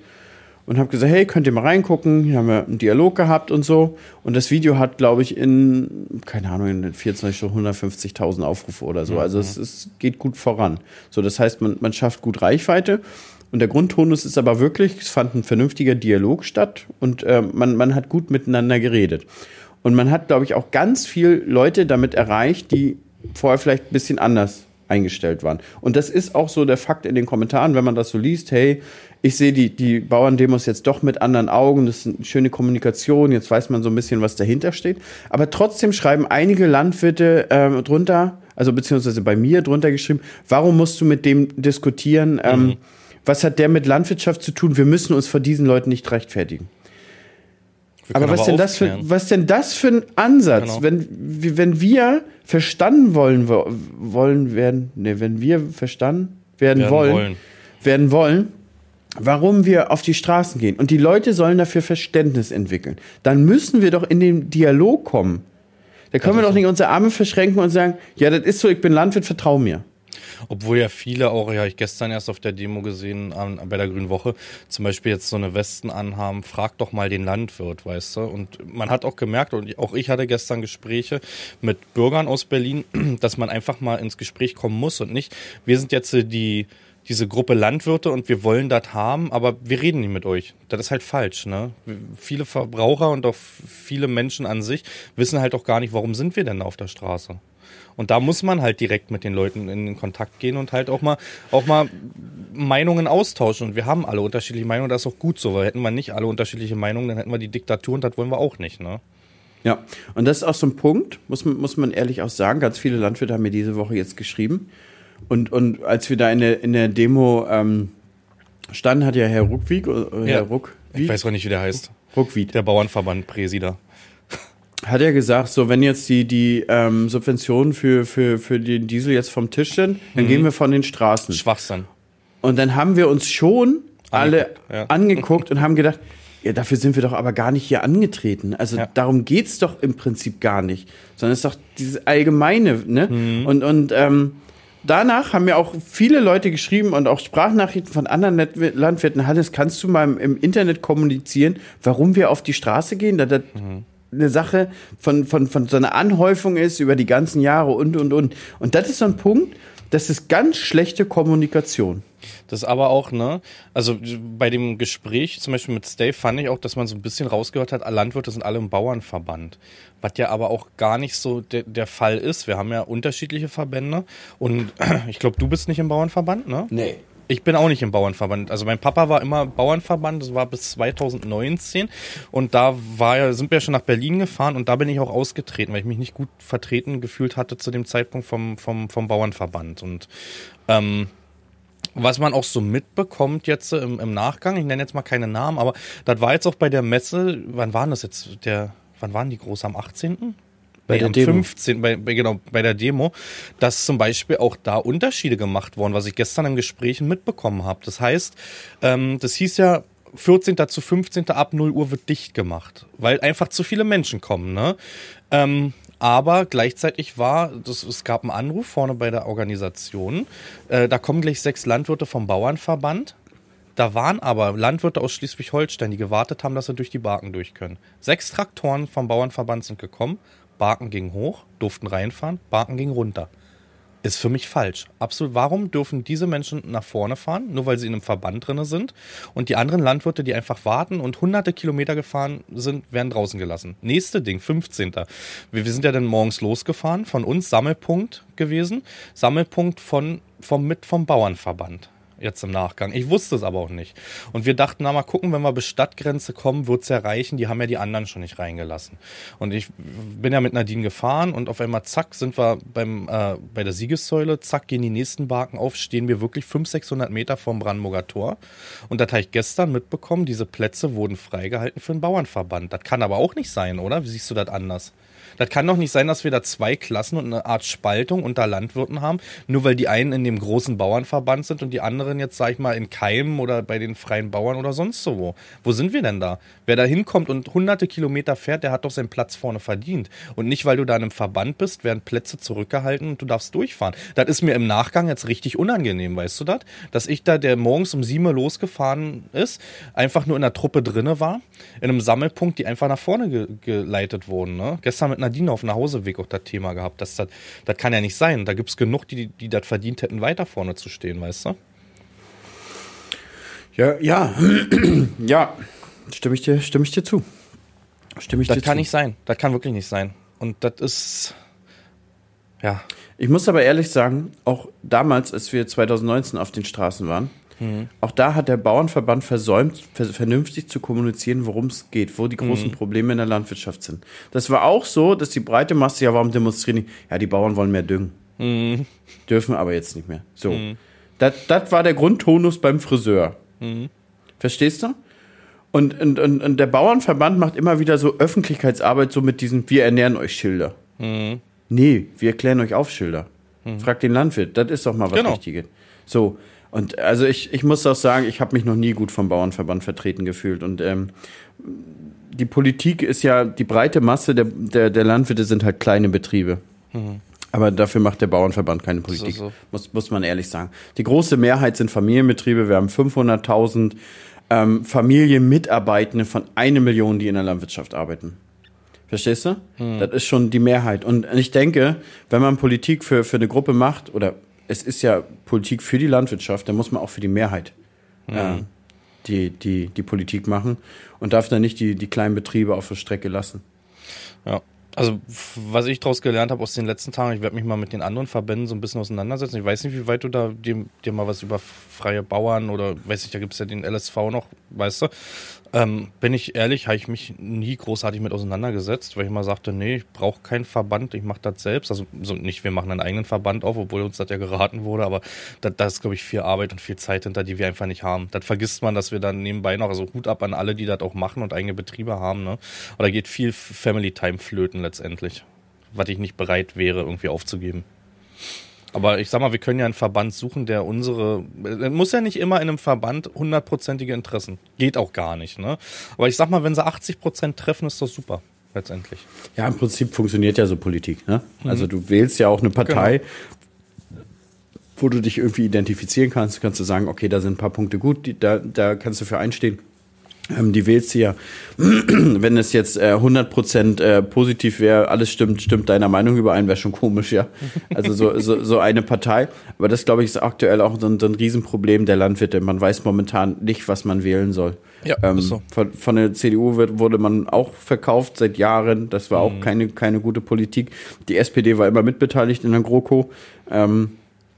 Und habe gesagt, hey, könnt ihr mal reingucken? Hier haben wir einen Dialog gehabt und so. Und das Video hat, glaube ich, in, keine Ahnung, in 24 Stunden 150.000 Aufrufe oder so. Mhm. Also es, es, geht gut voran. So, das heißt, man, man schafft gut Reichweite. Und der Grundtonus ist aber wirklich, es fand ein vernünftiger Dialog statt und äh, man, man hat gut miteinander geredet. Und man hat, glaube ich, auch ganz viel Leute damit erreicht, die vorher vielleicht ein bisschen anders eingestellt waren. Und das ist auch so der Fakt in den Kommentaren, wenn man das so liest, hey, ich sehe die, die Bauerndemos jetzt doch mit anderen Augen, das ist eine schöne Kommunikation, jetzt weiß man so ein bisschen, was dahinter steht. Aber trotzdem schreiben einige Landwirte äh, drunter, also beziehungsweise bei mir drunter geschrieben, warum musst du mit dem diskutieren? Ähm, mhm. Was hat der mit Landwirtschaft zu tun? Wir müssen uns vor diesen Leuten nicht rechtfertigen. Aber was, aber denn das für, was denn das für ein Ansatz, genau. wenn, wenn wir verstanden wollen, wollen werden, ne, wenn wir verstanden werden, werden wollen, wollen, werden wollen, warum wir auf die Straßen gehen und die Leute sollen dafür Verständnis entwickeln, dann müssen wir doch in den Dialog kommen. Da können wir doch nicht unsere Arme verschränken und sagen, ja, das ist so, ich bin Landwirt, vertrau mir. Obwohl ja viele auch, ja, ich gestern erst auf der Demo gesehen, ähm, bei der Grünen Woche, zum Beispiel jetzt so eine Westen anhaben, frag doch mal den Landwirt, weißt du? Und man hat auch gemerkt, und auch ich hatte gestern Gespräche mit Bürgern aus Berlin, dass man einfach mal ins Gespräch kommen muss und nicht, wir sind jetzt die, diese Gruppe Landwirte und wir wollen das haben, aber wir reden nicht mit euch. Das ist halt falsch, ne? Viele Verbraucher und auch viele Menschen an sich wissen halt auch gar nicht, warum sind wir denn auf der Straße? Und da muss man halt direkt mit den Leuten in Kontakt gehen und halt auch mal, auch mal Meinungen austauschen. Und wir haben alle unterschiedliche Meinungen, das ist auch gut so, weil hätten wir nicht alle unterschiedliche Meinungen, dann hätten wir die Diktatur und das wollen wir auch nicht, ne? Ja, und das ist auch so ein Punkt, muss man, muss man ehrlich auch sagen. Ganz viele Landwirte haben mir diese Woche jetzt geschrieben. Und, und als wir da in der, in der Demo ähm, standen, hat ja Herr Ruckwieg, äh, Herr Ruckwieg. Ich weiß auch nicht, wie der heißt. Ruckwied. Der Bauernverband Präsider hat er gesagt, so wenn jetzt die, die ähm, Subventionen für, für, für den Diesel jetzt vom Tisch sind, dann mhm. gehen wir von den Straßen. Schwachsinn. Und dann haben wir uns schon alle ja. angeguckt und haben gedacht, ja, dafür sind wir doch aber gar nicht hier angetreten. Also ja. darum geht's doch im Prinzip gar nicht. Sondern es ist doch dieses Allgemeine, ne? Mhm. Und, und ähm, danach haben mir auch viele Leute geschrieben und auch Sprachnachrichten von anderen Landwirten, Hannes, kannst du mal im, im Internet kommunizieren, warum wir auf die Straße gehen? Da, da, mhm eine Sache von, von, von so einer Anhäufung ist über die ganzen Jahre und, und, und. Und das ist so ein Punkt, das ist ganz schlechte Kommunikation. Das aber auch, ne? Also bei dem Gespräch zum Beispiel mit Stave fand ich auch, dass man so ein bisschen rausgehört hat, Landwirte sind alle im Bauernverband. Was ja aber auch gar nicht so de der Fall ist. Wir haben ja unterschiedliche Verbände und ich glaube, du bist nicht im Bauernverband, ne? Nee. Ich bin auch nicht im Bauernverband. Also mein Papa war immer Bauernverband, das war bis 2019 und da war, sind wir schon nach Berlin gefahren und da bin ich auch ausgetreten, weil ich mich nicht gut vertreten gefühlt hatte zu dem Zeitpunkt vom, vom, vom Bauernverband. Und ähm, was man auch so mitbekommt jetzt im, im Nachgang, ich nenne jetzt mal keine Namen, aber das war jetzt auch bei der Messe, wann waren das jetzt? Der, wann waren die groß? Am 18.? Bei der Demo. 15, bei, bei, genau, bei der Demo, dass zum Beispiel auch da Unterschiede gemacht wurden, was ich gestern im Gespräch mitbekommen habe. Das heißt, ähm, das hieß ja, 14. zu 15. ab 0 Uhr wird dicht gemacht, weil einfach zu viele Menschen kommen. Ne? Ähm, aber gleichzeitig war, das, es gab einen Anruf vorne bei der Organisation, äh, da kommen gleich sechs Landwirte vom Bauernverband. Da waren aber Landwirte aus Schleswig-Holstein, die gewartet haben, dass sie durch die Barken durch können. Sechs Traktoren vom Bauernverband sind gekommen, Barken ging hoch, durften reinfahren, Barken ging runter. Ist für mich falsch. Absolut. Warum dürfen diese Menschen nach vorne fahren, nur weil sie in einem Verband drin sind und die anderen Landwirte, die einfach warten und hunderte Kilometer gefahren sind, werden draußen gelassen? Nächste Ding, 15. Wir, wir sind ja dann morgens losgefahren, von uns Sammelpunkt gewesen, Sammelpunkt von, vom, mit vom Bauernverband jetzt im Nachgang. Ich wusste es aber auch nicht. Und wir dachten, na mal gucken, wenn wir bis Stadtgrenze kommen, wird's ja reichen. Die haben ja die anderen schon nicht reingelassen. Und ich bin ja mit Nadine gefahren und auf einmal zack sind wir beim äh, bei der Siegessäule, zack gehen die nächsten Barken auf, stehen wir wirklich 500, 600 Meter vom Brandenburger Tor. Und das habe ich gestern mitbekommen, diese Plätze wurden freigehalten für den Bauernverband. Das kann aber auch nicht sein, oder? Wie siehst du das anders? Das kann doch nicht sein, dass wir da zwei Klassen und eine Art Spaltung unter Landwirten haben, nur weil die einen in dem großen Bauernverband sind und die anderen jetzt, sag ich mal, in Keimen oder bei den freien Bauern oder sonst so wo. Wo sind wir denn da? Wer da hinkommt und hunderte Kilometer fährt, der hat doch seinen Platz vorne verdient. Und nicht, weil du da in einem Verband bist, werden Plätze zurückgehalten und du darfst durchfahren. Das ist mir im Nachgang jetzt richtig unangenehm, weißt du das? Dass ich da, der morgens um sieben losgefahren ist, einfach nur in der Truppe drinne war, in einem Sammelpunkt, die einfach nach vorne ge geleitet wurden. Ne? Gestern mit Nadine auf dem Nachhauseweg auch das Thema gehabt. Das, das, das kann ja nicht sein. Da gibt es genug, die, die das verdient hätten, weiter vorne zu stehen, weißt du? Ja, ja, ja, stimme ich dir, stimme ich dir zu. Stimme ich das dir kann zu. nicht sein. Das kann wirklich nicht sein. Und das ist, ja. Ich muss aber ehrlich sagen, auch damals, als wir 2019 auf den Straßen waren, mhm. auch da hat der Bauernverband versäumt, vernünftig zu kommunizieren, worum es geht, wo die großen mhm. Probleme in der Landwirtschaft sind. Das war auch so, dass die breite Masse, ja, warum demonstrieren die? Ja, die Bauern wollen mehr düngen. Mhm. Dürfen aber jetzt nicht mehr. So. Mhm. Das, war der Grundtonus beim Friseur. Mhm. Verstehst du? Und, und, und, und, der Bauernverband macht immer wieder so Öffentlichkeitsarbeit, so mit diesen Wir ernähren euch Schilder. Mhm. Nee, wir klären euch auf Schilder. Mhm. Fragt den Landwirt, das ist doch mal was genau. Wichtiges. So, und also ich, ich muss auch sagen, ich habe mich noch nie gut vom Bauernverband vertreten gefühlt. Und ähm, die Politik ist ja, die breite Masse der, der, der Landwirte sind halt kleine Betriebe. Mhm. Aber dafür macht der Bauernverband keine Politik, so, so. Muss, muss man ehrlich sagen. Die große Mehrheit sind Familienbetriebe. Wir haben 500.000 ähm, Familienmitarbeitende von einer Million, die in der Landwirtschaft arbeiten. Verstehst du? Hm. Das ist schon die Mehrheit. Und ich denke, wenn man Politik für, für eine Gruppe macht, oder es ist ja Politik für die Landwirtschaft, dann muss man auch für die Mehrheit hm. äh, die, die, die Politik machen und darf dann nicht die, die kleinen Betriebe auf der Strecke lassen. Ja. Also, was ich daraus gelernt habe aus den letzten Tagen, ich werde mich mal mit den anderen Verbänden so ein bisschen auseinandersetzen. Ich weiß nicht, wie weit du da dir, dir mal was über freie Bauern oder weiß ich, da gibt es ja den LSV noch, weißt du. Ähm, bin ich ehrlich, habe ich mich nie großartig mit auseinandergesetzt, weil ich mal sagte, nee, ich brauche keinen Verband, ich mache das selbst. Also so nicht, wir machen einen eigenen Verband auf, obwohl uns das ja geraten wurde, aber da ist, glaube ich, viel Arbeit und viel Zeit hinter, die wir einfach nicht haben. Das vergisst man, dass wir dann nebenbei noch, also Hut ab an alle, die das auch machen und eigene Betriebe haben. Ne? Aber da geht viel Family Time flöten letztendlich, was ich nicht bereit wäre, irgendwie aufzugeben. Aber ich sag mal, wir können ja einen Verband suchen, der unsere. Muss ja nicht immer in einem Verband hundertprozentige Interessen. Geht auch gar nicht, ne? Aber ich sag mal, wenn sie 80 Prozent treffen, ist das super. Letztendlich. Ja, im Prinzip funktioniert ja so Politik, ne? Mhm. Also du wählst ja auch eine Partei, genau. wo du dich irgendwie identifizieren kannst. Kannst du sagen, okay, da sind ein paar Punkte gut, die, da, da kannst du für einstehen. Ähm, die wählst du ja, wenn es jetzt äh, 100% äh, positiv wäre, alles stimmt, stimmt deiner Meinung überein, wäre schon komisch, ja. Also so, so, so eine Partei. Aber das, glaube ich, ist aktuell auch so ein, so ein Riesenproblem der Landwirte. Man weiß momentan nicht, was man wählen soll. Ja, ähm, so. von, von der CDU wird, wurde man auch verkauft seit Jahren. Das war auch mhm. keine, keine gute Politik. Die SPD war immer mitbeteiligt in der GroKo. Ähm,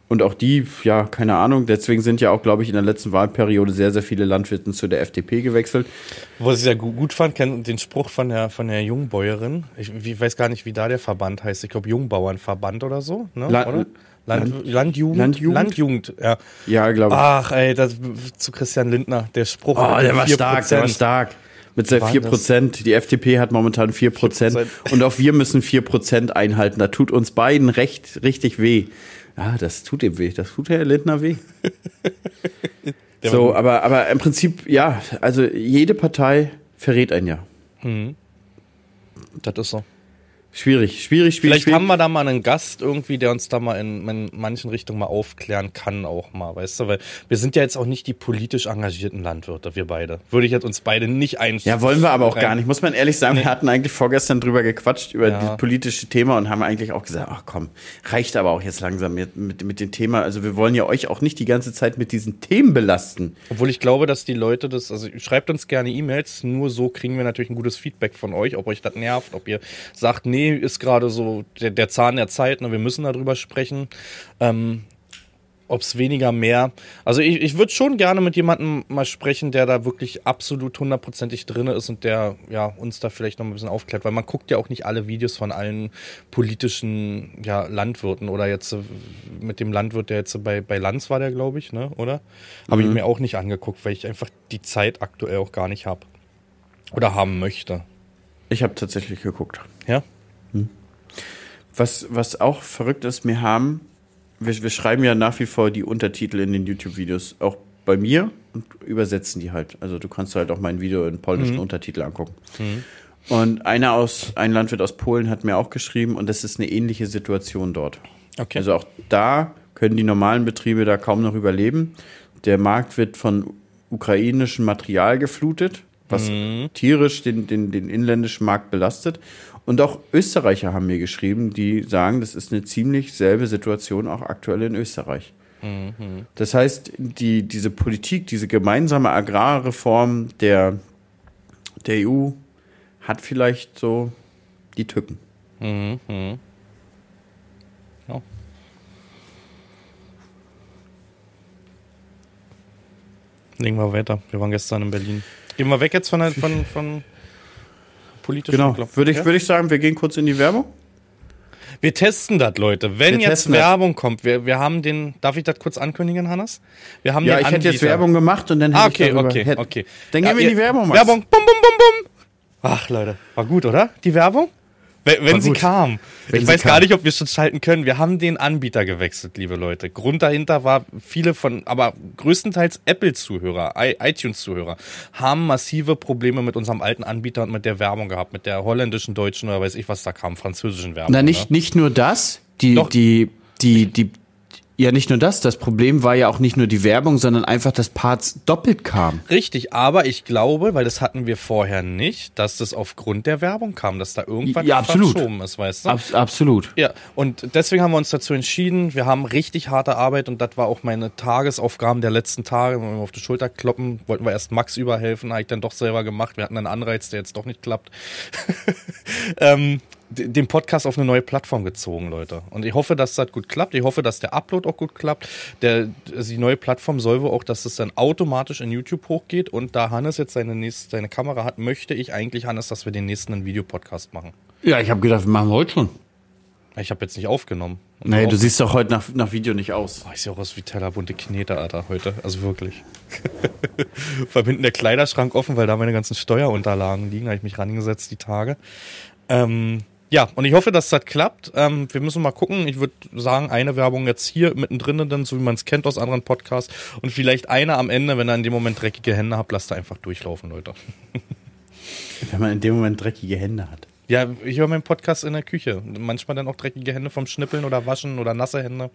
und auch die, ja, keine Ahnung, deswegen sind ja auch, glaube ich, in der letzten Wahlperiode sehr, sehr viele Landwirte zu der FDP gewechselt. Wo ich sehr gut fand, den Spruch von der, von der Jungbäuerin. Ich, ich weiß gar nicht, wie da der Verband heißt. Ich glaube, Jungbauernverband oder so, ne? La oder? Land, Land, Landjugend? Landjugend? Landjugend, ja. Ja, glaube ich. Ach, ey, das, zu Christian Lindner, der Spruch. Oh, der war stark, der war stark. Mit sehr 4 Prozent. Die FDP hat momentan 4 Prozent. Und auch wir müssen 4 Prozent einhalten. Da tut uns beiden recht, richtig weh. Ah, das tut ihm weh. Das tut Herr Lindner weh. so, aber, aber im Prinzip, ja, also jede Partei verrät ein ja. Mhm. Das ist so. Schwierig, schwierig, schwierig. Vielleicht schwierig. haben wir da mal einen Gast irgendwie, der uns da mal in, in, manchen Richtungen mal aufklären kann, auch mal, weißt du? Weil wir sind ja jetzt auch nicht die politisch engagierten Landwirte, wir beide. Würde ich jetzt uns beide nicht einstellen. Ja, wollen wir aber auch gar nicht. Muss man ehrlich sagen, nee. wir hatten eigentlich vorgestern drüber gequatscht, über ja. das politische Thema und haben eigentlich auch gesagt, ach komm, reicht aber auch jetzt langsam mit, mit, mit dem Thema. Also wir wollen ja euch auch nicht die ganze Zeit mit diesen Themen belasten. Obwohl ich glaube, dass die Leute das, also schreibt uns gerne E-Mails, nur so kriegen wir natürlich ein gutes Feedback von euch, ob euch das nervt, ob ihr sagt, nee, ist gerade so der, der Zahn der Zeit, ne? wir müssen darüber sprechen. Ähm, ob es weniger mehr. Also ich, ich würde schon gerne mit jemandem mal sprechen, der da wirklich absolut hundertprozentig drin ist und der ja uns da vielleicht noch ein bisschen aufklärt, weil man guckt ja auch nicht alle Videos von allen politischen ja, Landwirten oder jetzt mit dem Landwirt, der jetzt bei, bei Lanz war, der glaube ich, ne? Oder? Habe mhm. ich mir auch nicht angeguckt, weil ich einfach die Zeit aktuell auch gar nicht habe. Oder haben möchte. Ich habe tatsächlich geguckt. Ja? Was, was auch verrückt ist, wir haben, wir, wir schreiben ja nach wie vor die Untertitel in den YouTube-Videos, auch bei mir und übersetzen die halt. Also du kannst halt auch mein Video in polnischen mhm. Untertitel angucken. Mhm. Und einer aus, ein Landwirt aus Polen hat mir auch geschrieben und das ist eine ähnliche Situation dort. Okay. Also auch da können die normalen Betriebe da kaum noch überleben. Der Markt wird von ukrainischem Material geflutet, was mhm. tierisch den, den, den inländischen Markt belastet. Und auch Österreicher haben mir geschrieben, die sagen, das ist eine ziemlich selbe Situation auch aktuell in Österreich. Das heißt, die, diese Politik, diese gemeinsame Agrarreform der, der EU hat vielleicht so die Tücken. Mhm. Ja. Legen wir weiter. Wir waren gestern in Berlin. Gehen wir weg jetzt von, von, von politischen Genau. Würde ich, ja? würde ich sagen, wir gehen kurz in die Werbung. Wir testen das, Leute. Wenn wir jetzt Werbung das. kommt, wir, wir haben den, darf ich das kurz ankündigen, Hannes? Wir haben ja, den ich Anbieter. hätte jetzt Werbung gemacht und dann hätte ah, okay, ich darüber, okay, hätte, okay. Dann gehen ja, wir in die Werbung. Max. Werbung, bum, bum, bum, bum. Ach, Leute, war gut, oder? Die Werbung? Wenn, wenn sie kam. Wenn ich sie weiß kam. gar nicht, ob wir schon schalten können. Wir haben den Anbieter gewechselt, liebe Leute. Grund dahinter war, viele von, aber größtenteils Apple-Zuhörer, iTunes-Zuhörer, haben massive Probleme mit unserem alten Anbieter und mit der Werbung gehabt, mit der holländischen, deutschen oder weiß ich was da kam, französischen Werbung. Na, nicht, ne? nicht nur das. Die, Doch. die, die, die, ja, nicht nur das. Das Problem war ja auch nicht nur die Werbung, sondern einfach, dass Parts doppelt kam. Richtig, aber ich glaube, weil das hatten wir vorher nicht, dass das aufgrund der Werbung kam, dass da irgendwas ja, verschoben ist, weißt du? Ab, absolut. Ja, und deswegen haben wir uns dazu entschieden. Wir haben richtig harte Arbeit und das war auch meine Tagesaufgaben der letzten Tage. Wenn wir auf die Schulter kloppen, wollten wir erst Max überhelfen, habe ich dann doch selber gemacht. Wir hatten einen Anreiz, der jetzt doch nicht klappt. ähm, den Podcast auf eine neue Plattform gezogen, Leute. Und ich hoffe, dass das gut klappt. Ich hoffe, dass der Upload auch gut klappt. Der, also die neue Plattform soll wohl auch, dass es dann automatisch in YouTube hochgeht. Und da Hannes jetzt seine, nächste, seine Kamera hat, möchte ich eigentlich, Hannes, dass wir den nächsten einen Videopodcast machen. Ja, ich habe gedacht, wir machen heute schon. Ich habe jetzt nicht aufgenommen. Nee, du siehst doch heute nach, nach Video nicht aus. Oh, ich sehe auch aus wie Teller bunte Knete, Alter, heute. Also wirklich. Verbinden der Kleiderschrank offen, weil da meine ganzen Steuerunterlagen liegen. Da habe ich mich rangesetzt die Tage. Ähm, ja, und ich hoffe, dass das klappt. Ähm, wir müssen mal gucken. Ich würde sagen, eine Werbung jetzt hier mittendrin, dann, so wie man es kennt aus anderen Podcasts. Und vielleicht eine am Ende, wenn ihr in dem Moment dreckige Hände habt, lasst ihr einfach durchlaufen, Leute. wenn man in dem Moment dreckige Hände hat. Ja, ich höre meinen Podcast in der Küche. Manchmal dann auch dreckige Hände vom Schnippeln oder Waschen oder nasse Hände.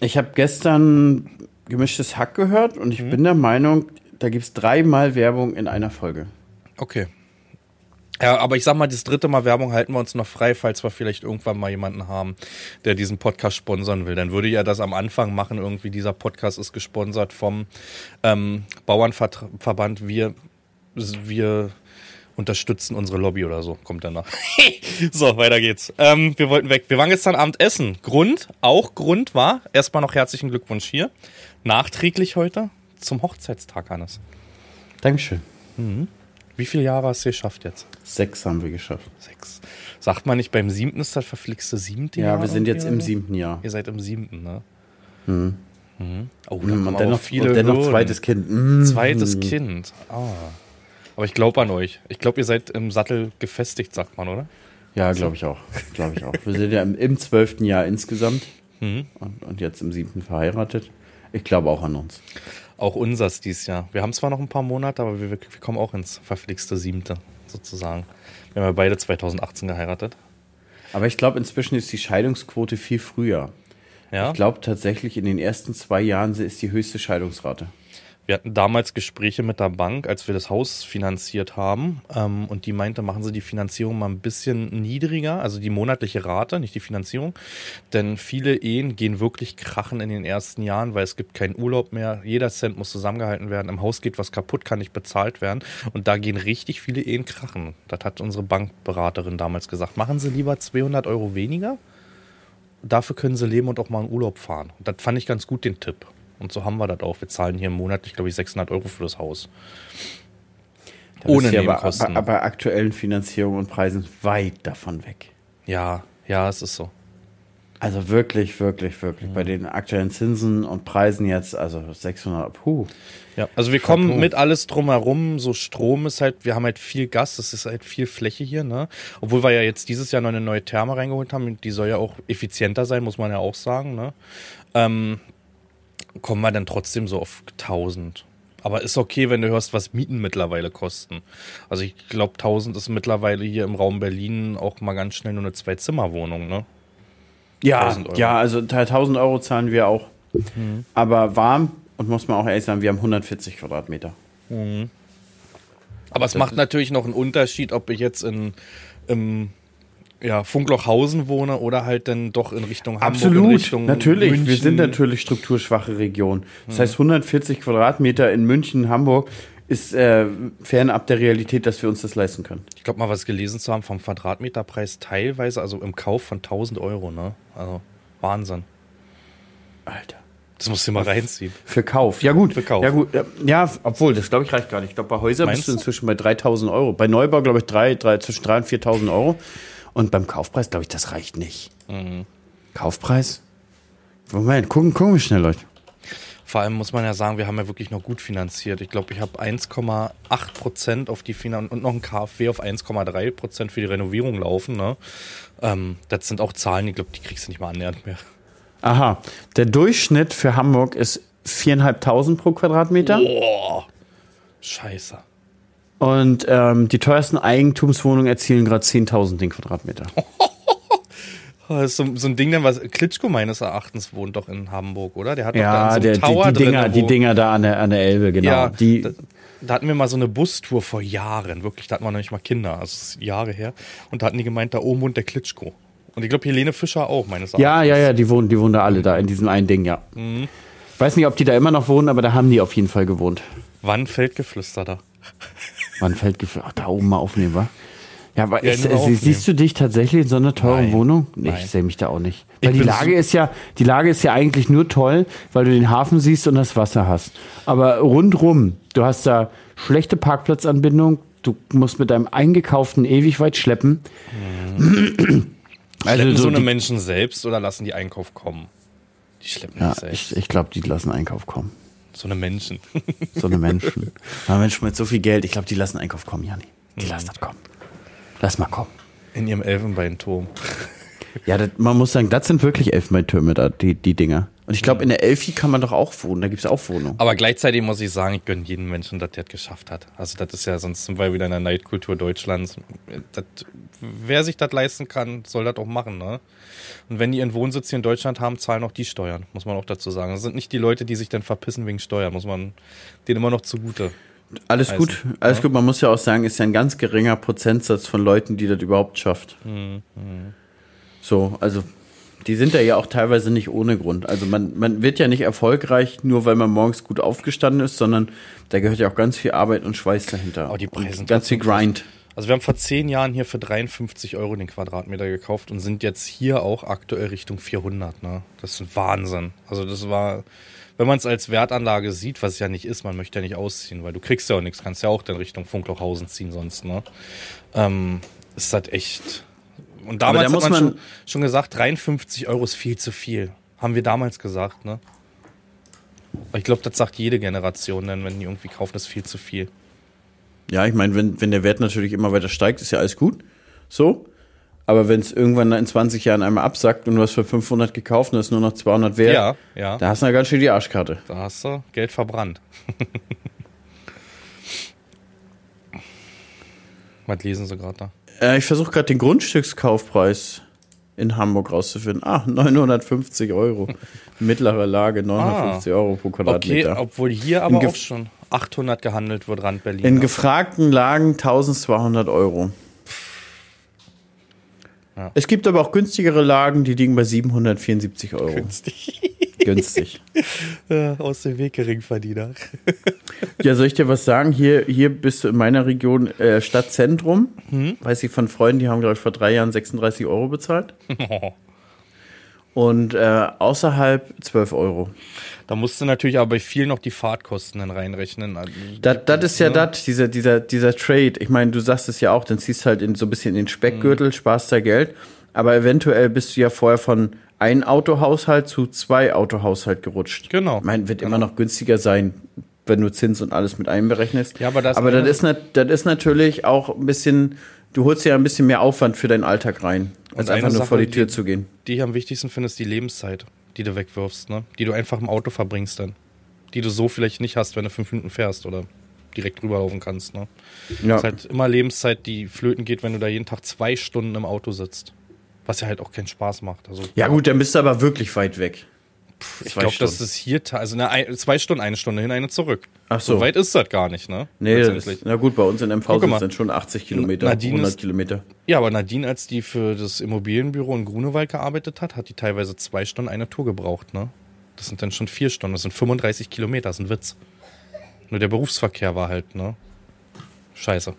Ich habe gestern gemischtes Hack gehört und ich mhm. bin der Meinung, da gibt es dreimal Werbung in einer Folge. Okay. Ja, aber ich sag mal, das dritte Mal Werbung halten wir uns noch frei, falls wir vielleicht irgendwann mal jemanden haben, der diesen Podcast sponsern will. Dann würde ich ja das am Anfang machen. Irgendwie dieser Podcast ist gesponsert vom ähm, Bauernverband. Wir, wir unterstützen unsere Lobby oder so. Kommt danach. so, weiter geht's. Ähm, wir wollten weg. Wir waren gestern Abend essen. Grund, auch Grund war, erstmal noch herzlichen Glückwunsch hier. Nachträglich heute zum Hochzeitstag, Hannes. Dankeschön. Mhm. Wie viele Jahre hast du geschafft jetzt? Sechs haben wir geschafft. Sechs. Sagt man nicht, beim siebten ist das verflixte siebte ja, Jahr? Ja, wir sind jetzt im siebten Jahr. Ihr seid im siebten, ne? Mhm. Mhm. Oh, da mhm, und dennoch, viele und dennoch zweites Kind. Mhm. Zweites Kind. Ah. Aber ich glaube an euch. Ich glaube, ihr seid im Sattel gefestigt, sagt man, oder? Ja, glaube ich auch. Glaube ich auch. Wir sind ja im zwölften Jahr insgesamt mhm. und, und jetzt im siebten verheiratet. Ich glaube auch an uns. Auch unseres dieses Jahr. Wir haben zwar noch ein paar Monate, aber wir, wir kommen auch ins verflixte siebte, sozusagen. Wir haben ja beide 2018 geheiratet. Aber ich glaube, inzwischen ist die Scheidungsquote viel früher. Ja? Ich glaube tatsächlich, in den ersten zwei Jahren ist die höchste Scheidungsrate. Wir hatten damals Gespräche mit der Bank, als wir das Haus finanziert haben. Ähm, und die meinte, machen Sie die Finanzierung mal ein bisschen niedriger, also die monatliche Rate, nicht die Finanzierung. Denn viele Ehen gehen wirklich krachen in den ersten Jahren, weil es gibt keinen Urlaub mehr. Jeder Cent muss zusammengehalten werden. Im Haus geht was kaputt, kann nicht bezahlt werden. Und da gehen richtig viele Ehen krachen. Das hat unsere Bankberaterin damals gesagt. Machen Sie lieber 200 Euro weniger. Dafür können Sie leben und auch mal in Urlaub fahren. Und das fand ich ganz gut, den Tipp. Und so haben wir das auch. Wir zahlen hier monatlich, glaube ich, 600 Euro für das Haus. Da Ohne Nebenkosten. Aber, aber, aber aktuellen Finanzierung und Preisen weit davon weg. Ja, ja, es ist so. Also wirklich, wirklich, wirklich. Bei den aktuellen Zinsen und Preisen jetzt, also 600, puh. Ja, also wir kommen mit alles drumherum. So Strom ist halt, wir haben halt viel Gas, das ist halt viel Fläche hier, ne? Obwohl wir ja jetzt dieses Jahr noch eine neue Therme reingeholt haben, die soll ja auch effizienter sein, muss man ja auch sagen, ne? Ähm, kommen wir dann trotzdem so auf 1000. Aber ist okay, wenn du hörst, was Mieten mittlerweile kosten. Also ich glaube, 1000 ist mittlerweile hier im Raum Berlin auch mal ganz schnell nur eine Zwei-Zimmer-Wohnung, ne? Ja, 1000 Euro. ja, also 1000 Euro zahlen wir auch. Aber warm und muss man auch ehrlich sagen, wir haben 140 Quadratmeter. Aber es macht natürlich noch einen Unterschied, ob ich jetzt in im ja, Funklochhausen wohne oder halt dann doch in Richtung Hamburg, in Absolut, Richtung natürlich. Wir München. sind natürlich strukturschwache Region. Das heißt, 140 Quadratmeter in München, Hamburg ist äh, fernab der Realität, dass wir uns das leisten können. Ich glaube mal, was gelesen zu haben vom Quadratmeterpreis teilweise, also im Kauf von 1000 Euro, ne? Also Wahnsinn. Alter. Das musst du mal reinziehen. Für Kauf. Ja gut. Für Kauf. Ja gut. Ja, obwohl, das glaube ich reicht gar nicht. Ich glaube, bei Häusern Meinst bist du du? inzwischen bei 3000 Euro. Bei Neubau, glaube ich, drei, drei, zwischen 3.000 und 4.000 Euro. Und beim Kaufpreis, glaube ich, das reicht nicht. Mhm. Kaufpreis? Moment, gucken, gucken wir schnell, Leute. Vor allem muss man ja sagen, wir haben ja wirklich noch gut finanziert. Ich glaube, ich habe 1,8 Prozent auf die Finan und noch ein KfW auf 1,3 Prozent für die Renovierung laufen. Ne? Ähm, das sind auch Zahlen, ich glaube, die kriegst du nicht mal annähernd mehr. Aha. Der Durchschnitt für Hamburg ist 4.500 pro Quadratmeter. Boah, scheiße. Und ähm, die teuersten Eigentumswohnungen erzielen gerade 10.000 den Quadratmeter. Das ist so, so ein Ding, denn was Klitschko meines Erachtens wohnt doch in Hamburg, oder? Der hat doch da Ja, so der, einem die, Tower die, Dinger, drin, die Dinger da an der, an der Elbe, genau. Ja, die, da, da hatten wir mal so eine Bustour vor Jahren, wirklich, da hatten wir noch nicht mal Kinder, also Jahre her. Und da hatten die gemeint, da oben wohnt der Klitschko. Und ich glaube, Helene Fischer auch, meines Erachtens. ja, ja, ja, die wohnen, die wohnen da alle da in diesem einen Ding, ja. Mhm. Ich weiß nicht, ob die da immer noch wohnen, aber da haben die auf jeden Fall gewohnt. Wann fällt Geflüster da? Wann fällt Gefühl, ach, da oben mal aufnehmen, wa? Ja, aber Ja, nur äh, siehst du dich tatsächlich in so einer teuren Nein. Wohnung? Nee, Nein. ich sehe mich da auch nicht. Ich Weil die Lage so- ist ja, die Lage ist ja eigentlich nur toll, weil du den Hafen siehst und das Wasser hast. Aber rundrum, du hast da schlechte Parkplatzanbindung, du musst mit deinem eingekauften ewig weit schleppen. Also Schleppen so, so eine die- Menschen selbst oder lassen die Einkauf kommen? Die schleppen Ja, nicht selbst. ich, ich glaube, die lassen Einkauf kommen. So eine Menschen. So eine Menschen. Aber Menschen mit so viel Geld, ich glaube, die lassen Einkauf kommen, Jani. Die lassen das kommen. Lass mal kommen. In ihrem Elfenbeinturm. Ja, das, man muss sagen, das sind wirklich Elfenbeintürme, da, die, die Dinger. Und ich glaube, in der Elfi kann man doch auch wohnen. Da gibt es auch Wohnungen. Aber gleichzeitig muss ich sagen, ich gönne jedem Menschen, dass der es geschafft hat. Also das ist ja, sonst sind wir wieder in der Neidkultur Deutschlands. Das, wer sich das leisten kann, soll das auch machen, ne? Und wenn die ihren Wohnsitz hier in Deutschland haben, zahlen auch die Steuern, muss man auch dazu sagen. Das sind nicht die Leute, die sich dann verpissen wegen Steuern, muss man denen immer noch zugute. Alles heißen, gut, alles ja. gut. Man muss ja auch sagen, ist ja ein ganz geringer Prozentsatz von Leuten, die das überhaupt schafft. Mhm, So, also die sind da ja auch teilweise nicht ohne Grund. Also man, man wird ja nicht erfolgreich, nur weil man morgens gut aufgestanden ist, sondern da gehört ja auch ganz viel Arbeit und Schweiß dahinter. Aber die Preise und ganz viel Grind. Also wir haben vor zehn Jahren hier für 53 Euro den Quadratmeter gekauft und sind jetzt hier auch aktuell Richtung 400. Ne? Das ist ein Wahnsinn. Also das war, wenn man es als Wertanlage sieht, was es ja nicht ist, man möchte ja nicht ausziehen, weil du kriegst ja auch nichts, kannst ja auch dann Richtung Funklochhausen ziehen sonst. Ne? Ähm, ist halt echt. Und damals da hat man, man- schon, schon gesagt, 53 Euro ist viel zu viel. Haben wir damals gesagt, ne? Aber Ich glaube, das sagt jede Generation, denn wenn die irgendwie kaufen, ist viel zu viel. Ja, ich meine, wenn, wenn der Wert natürlich immer weiter steigt, ist ja alles gut. So. Aber wenn es irgendwann in 20 Jahren einmal absackt und du hast für 500 gekauft und es ist nur noch 200 wert, Ja, ja. da hast du ja ganz schön die Arschkarte. Da hast du Geld verbrannt. Was lesen Sie gerade da? Äh, ich versuche gerade den Grundstückskaufpreis in Hamburg rauszufinden. Ah, 950 Euro. Mittlere Lage, 950 Euro pro Ah. Okay, Quadratmeter. obwohl hier aber auch schon 800 gehandelt wird, Rand Berlin. in ne? gefragten Lagen 1200 Euro. Ja. Es gibt aber auch günstigere Lagen, die liegen bei 774 Euro. Günstig. Günstig. Aus dem Weg Geringverdiener. Ja, soll ich dir was sagen? Hier, hier bist du in meiner Region äh, Stadtzentrum. Hm? Weiß ich von Freunden, die haben, glaube ich, vor drei Jahren 36 Euro bezahlt. Und äh, außerhalb 12 Euro. Da musst du natürlich aber bei vielen noch die Fahrtkosten dann reinrechnen. Also, Das, das ist ja ne? das, dieser, dieser, dieser Trade. Ich meine, du sagst es ja auch, dann ziehst halt in, so ein bisschen in den Speckgürtel, Mhm. sparst da Geld. Aber eventuell bist du ja vorher von ein Autohaushalt zu zwei Autohaushalt gerutscht. Genau. Ich meine, wird Genau. immer noch günstiger sein, wenn du Zins und alles mit einberechnest. Ja, aber das- aber das, ist, das ist natürlich auch ein bisschen, du holst ja ein bisschen mehr Aufwand für deinen Alltag rein, als einfach nur Sache, vor die Tür die- zu gehen. die ich am wichtigsten finde, ist die Lebenszeit, die du wegwirfst, ne? Die du einfach im Auto verbringst dann. Die du so vielleicht nicht hast, wenn du fünf Minuten fährst oder direkt rüberlaufen kannst, ne? Ja. Es ist halt immer Lebenszeit, die flöten geht, wenn du da jeden Tag zwei Stunden im Auto sitzt. Was ja halt auch keinen Spaß macht. Also, ja gut, dann bist du aber wirklich weit weg. ich zwei glaube, das ist hier, also eine, ein- zwei Stunden, eine Stunde hin, eine zurück. Ach so. So weit ist das gar nicht, ne? Nee, das ist, na gut, bei uns in MV sind dann schon 80 Kilometer, Nadine 100 ist- Kilometer. Ja, aber Nadine, als die für das Immobilienbüro in Grunewald gearbeitet hat, hat die teilweise zwei Stunden eine Tour gebraucht, ne? Das sind dann schon vier Stunden, das sind 35 Kilometer, das ist ein Witz. Nur der Berufsverkehr war halt, ne? Scheiße.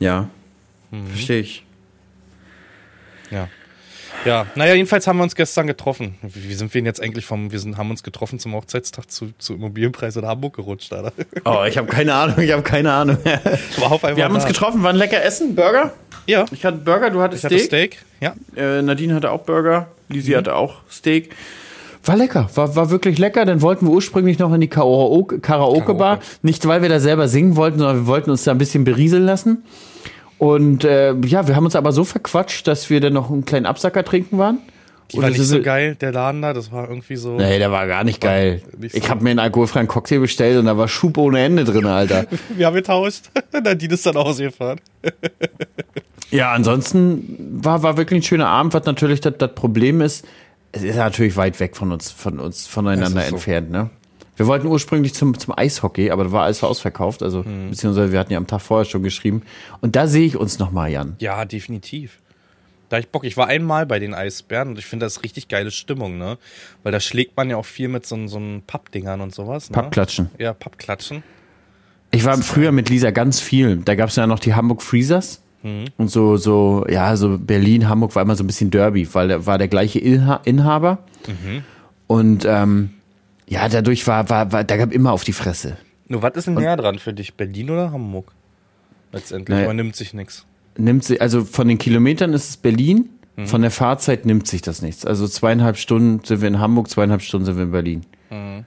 Ja, Mhm. verstehe ich. Ja. Ja, naja, jedenfalls haben wir uns gestern getroffen. Wie wie sind wir denn jetzt eigentlich vom, wir sind, haben uns getroffen zum Hochzeitstag zu, zu Immobilienpreis in Hamburg gerutscht, Alter. Oh, ich habe keine Ahnung, ich habe keine Ahnung. War auf einmal Wir haben uns da. getroffen, waren lecker essen, Burger. Ja, Ich hatte Burger, du hattest ich hatte Steak. Steak. Ja. Äh, Nadine hatte auch Burger, Lisi Mhm. hatte auch Steak. War lecker, war, war wirklich lecker. Dann wollten wir ursprünglich noch in die Karaoke- Karaoke-Bar. Nicht, weil wir da selber singen wollten, sondern wir wollten uns da ein bisschen berieseln lassen. Und äh, ja, wir haben uns aber so verquatscht, dass wir dann noch einen kleinen Absacker trinken waren. Die war nicht so geil, der Laden da, das war irgendwie so. Nee, der war gar nicht geil. nicht so. Ich habe mir einen alkoholfreien Cocktail bestellt und da war Schub ohne Ende drin, Alter. Wir haben getauscht. Nadine ist dann ausgefahren. Ja, ansonsten war, war wirklich ein schöner Abend, was natürlich das, das Problem ist, es ist natürlich weit weg von uns, von uns, voneinander so. entfernt, ne? Wir wollten ursprünglich zum, zum Eishockey, aber da war alles ausverkauft, also, Hm. beziehungsweise wir hatten ja am Tag vorher schon geschrieben. Und da sehe ich uns nochmal, Jan. Ja, definitiv. Da ich Bock. Ich war einmal bei den Eisbären und ich finde das richtig geile Stimmung, ne? Weil da schlägt man ja auch viel mit so, so Pappdingern und sowas. Ne? Pappklatschen. Ja, Pappklatschen. Ich war früher mit Lisa ganz viel. Da gab es ja noch die Hamburg Freezers. Hm. Und so, so, ja, so Berlin, Hamburg war immer so ein bisschen Derby, weil da war der gleiche Inha Inhaber. Mhm. Und ähm, ja, dadurch war, war, war, da gab immer auf die Fresse. Nur was ist denn näher dran für dich? Berlin oder Hamburg? Letztendlich. Naja. Man nimmt sich nichts. Nimmt sie, also von den Kilometern ist es Berlin, Mhm. von der Fahrzeit nimmt sich das nichts. Also zweieinhalb Stunden sind wir in Hamburg, zweieinhalb Stunden sind wir in Berlin. Mhm.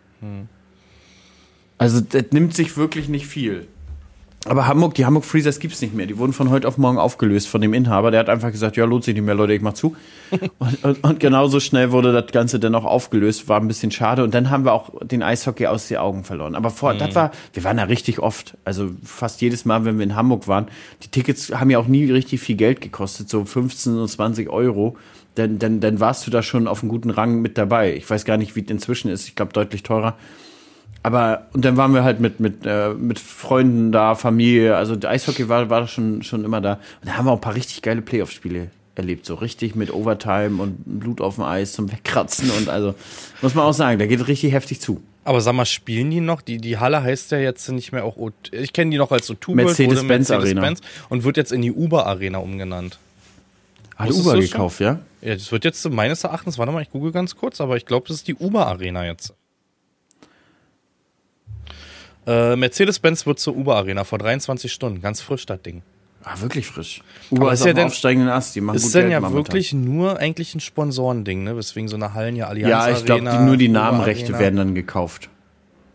Also das nimmt sich wirklich nicht viel. Aber Hamburg, die Hamburg Freezers gibt's nicht mehr. Die wurden von heute auf morgen aufgelöst von dem Inhaber. Der hat einfach gesagt, ja, lohnt sich nicht mehr, Leute, ich mach zu. und, und, und genauso schnell wurde das Ganze dann auch aufgelöst. War ein bisschen schade. Und dann haben wir auch den Eishockey aus den Augen verloren. Aber vor, das war, wir waren da richtig oft. Also fast jedes Mal, wenn wir in Hamburg waren. Die Tickets haben ja auch nie richtig viel Geld gekostet. So 15 und 20 Euro. Dann, dann, dann warst du da schon auf einem guten Rang mit dabei. Ich weiß gar nicht, wie es inzwischen ist. Ich glaube, deutlich teurer. Aber und dann waren wir halt mit mit äh, mit Freunden da, Familie. Also der Eishockey war war schon schon immer da. Und da haben wir auch ein paar richtig geile Playoff-Spiele erlebt, so richtig mit Overtime und Blut auf dem Eis zum Wegkratzen und also muss man auch sagen, da geht richtig heftig zu. Aber sag mal, spielen die noch? Die, die Halle heißt ja jetzt nicht mehr auch, O- ich kenne die noch als O2 World, Mercedes-Benz wurde Arena. Mercedes-Benz und wird jetzt in die Uber Arena umgenannt. Hat Uber du schon? gekauft, ja? Ja, das wird jetzt meines Erachtens, warte mal, ich google ganz kurz, aber ich glaube, das ist die Uber Arena jetzt. Äh, Mercedes-Benz wird zur Uber Arena vor 23 Stunden, ganz frisch das Ding. Ah, wirklich frisch. Uber Aber ist ist ja auf dem aufsteigenden Ast, die machen Ist gut denn Geld ja momentan. wirklich nur eigentlich ein Sponsorending, ne? Weswegen so eine Hallen ja Allianz Ja, ich glaube, nur die Namenrechte werden dann gekauft.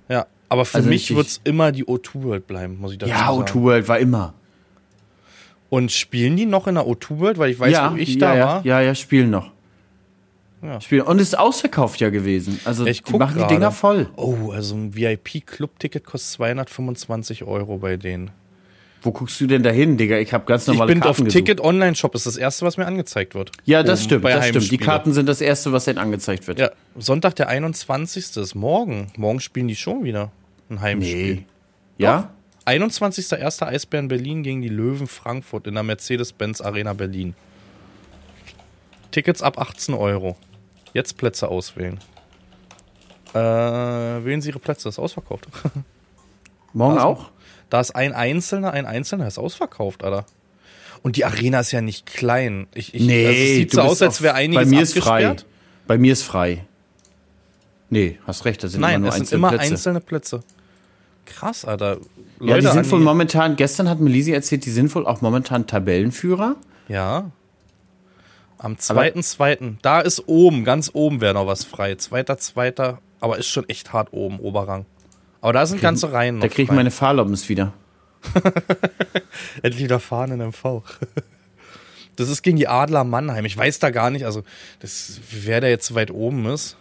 Ja, aber für Also mich richtig- wird's immer die O2 World bleiben, muss ich dazu Ja, sagen. O2 World war immer. Und spielen die noch in der O2 World? Weil ich weiß, ja, wo ich ja, da ja, war. ja, ja, spielen noch. Ja. Spielen. Und ist ausverkauft ja gewesen. Also Ich die machen die gerade. Dinger voll. Oh, also ein VIP-Club-Ticket kostet 225 Euro bei denen. Wo guckst du denn da hin, Digga? Ich habe ganz Ich normale bin auf Karten gesucht. Ticket Online Shop, ist das erste, was mir angezeigt wird. Ja, das Oben stimmt, bei das stimmt. Die. Karten sind das erste, was dann angezeigt wird. Ja, Sonntag der 21. ist morgen. Morgen spielen die schon wieder ein Heimspiel. Nee. Ja? 21.01. Eisbären Berlin gegen die Löwen Frankfurt in der Mercedes-Benz Arena Berlin. Tickets ab 18 Euro. Jetzt Plätze auswählen. Äh, wählen Sie Ihre Plätze, ist ausverkauft. Morgen Also, auch? Da ist ein Einzelner, ein Einzelner ist ausverkauft, Alter. Und die Arena ist ja nicht klein. Ich, ich, Nee, also es sieht du so bist aus, als wäre einiges Bei mir ist frei. Bei mir ist frei. Nee, hast recht, das sind immer Nein, nur es sind einzelne immer Plätze. einzelne Plätze. Krass, Alter. ja, die sind wohl momentan, gestern hat Melisi erzählt, die sind wohl auch momentan Tabellenführer. Ja. Am 2.2. Da ist oben, ganz oben wäre noch was frei. 2.2. Aber ist schon echt hart oben, Oberrang. Aber da sind ganze Reihen noch Da kriege ich frei. meine Fahrlobbens wieder. Endlich wieder fahren in MV. Das ist gegen die Adler Mannheim. Ich weiß da gar nicht, also das, wer da jetzt so weit oben ist.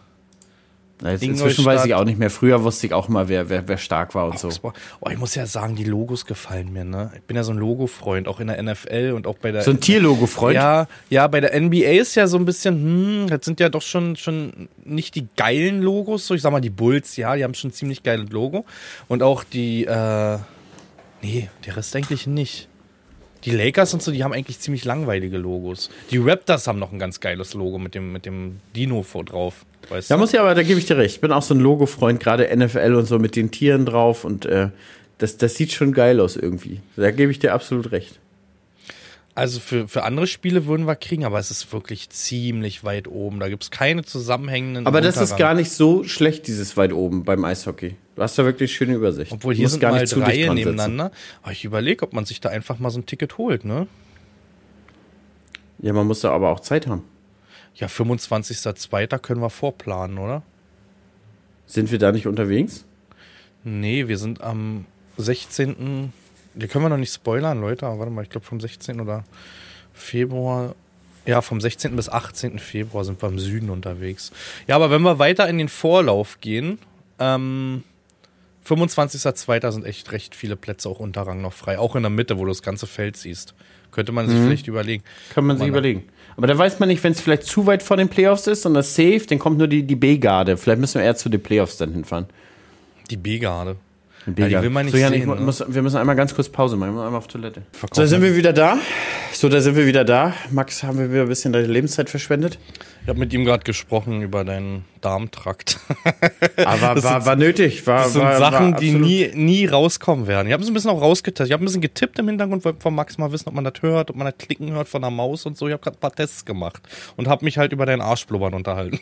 Jetzt, inzwischen weiß ich auch nicht mehr. Früher wusste ich auch mal, wer, wer, wer stark war und so. Augsburg. Oh, ich muss ja sagen, die Logos gefallen mir, ne? Ich bin ja so ein Logo-Freund, auch in der NFL und auch bei der. So ein Tierlogo-Freund. Ja, ja, bei der NBA ist ja so ein bisschen, hm, das sind ja doch schon, schon nicht die geilen Logos, so ich sag mal, die Bulls, ja, die haben schon ein ziemlich geiles Logo. Und auch die, äh, nee, der Rest eigentlich nicht. Die Lakers und so, die haben eigentlich ziemlich langweilige Logos. Die Raptors haben noch ein ganz geiles Logo mit dem, mit dem Dino vor drauf. Weißt Da du? muss ich aber, da gebe ich dir recht. Ich bin auch so ein Logo-Freund, gerade NFL und so mit den Tieren drauf und äh, das, das sieht schon geil aus irgendwie. Da gebe ich dir absolut recht. Also für, für andere Spiele würden wir kriegen, aber es ist wirklich ziemlich weit oben. Da gibt es keine zusammenhängenden. Aber das ist Unterrang. gar nicht so schlecht, dieses weit oben beim Eishockey. Du hast da wirklich schöne Übersicht. Obwohl hier sind gar mal drei nebeneinander. Aber ich überlege, ob man sich da einfach mal so ein Ticket holt, ne? Ja, man muss da aber auch Zeit haben. Ja, 25.02. können wir vorplanen, oder? Sind wir da nicht unterwegs? Nee, wir sind am 16. Die können wir noch nicht spoilern, Leute, aber warte mal, ich glaube vom 16. oder Februar. Ja, vom 16. bis 18. Februar sind wir im Süden unterwegs. Ja, aber wenn wir weiter in den Vorlauf gehen, ähm, 25.02. sind echt recht viele Plätze auch Unterrang noch frei. Auch in der Mitte, wo du das ganze Feld siehst. Könnte man sich vielleicht überlegen. Kann man sich Man- überlegen. Aber da weiß man nicht, wenn es vielleicht zu weit vor den Playoffs ist und das Safe, dann kommt nur die, die B-Garde. Vielleicht müssen wir eher zu den Playoffs dann hinfahren. Die B-Garde. Die Ja, die will man nicht so, Jan, sehen, ne? muss, wir müssen einmal ganz kurz Pause machen. Wir müssen einmal auf Toilette. Verkaufen So, da sind wir- wir wieder da. So, da sind wir wieder da. Max, haben wir wieder ein bisschen deine Lebenszeit verschwendet? Ich habe mit ihm gerade gesprochen über deinen Darmtrakt. Aber Das war, sind- war nötig. War, Das sind war, Sachen, war die nie, nie rauskommen werden. Ich habe es ein bisschen auch rausgetestet. Ich habe ein bisschen getippt im Hintergrund, wollte von Max mal wissen, ob man das hört, ob man das Klicken hört von der Maus und so. Ich habe gerade ein paar Tests gemacht und habe mich halt über deinen Arschblubbern unterhalten.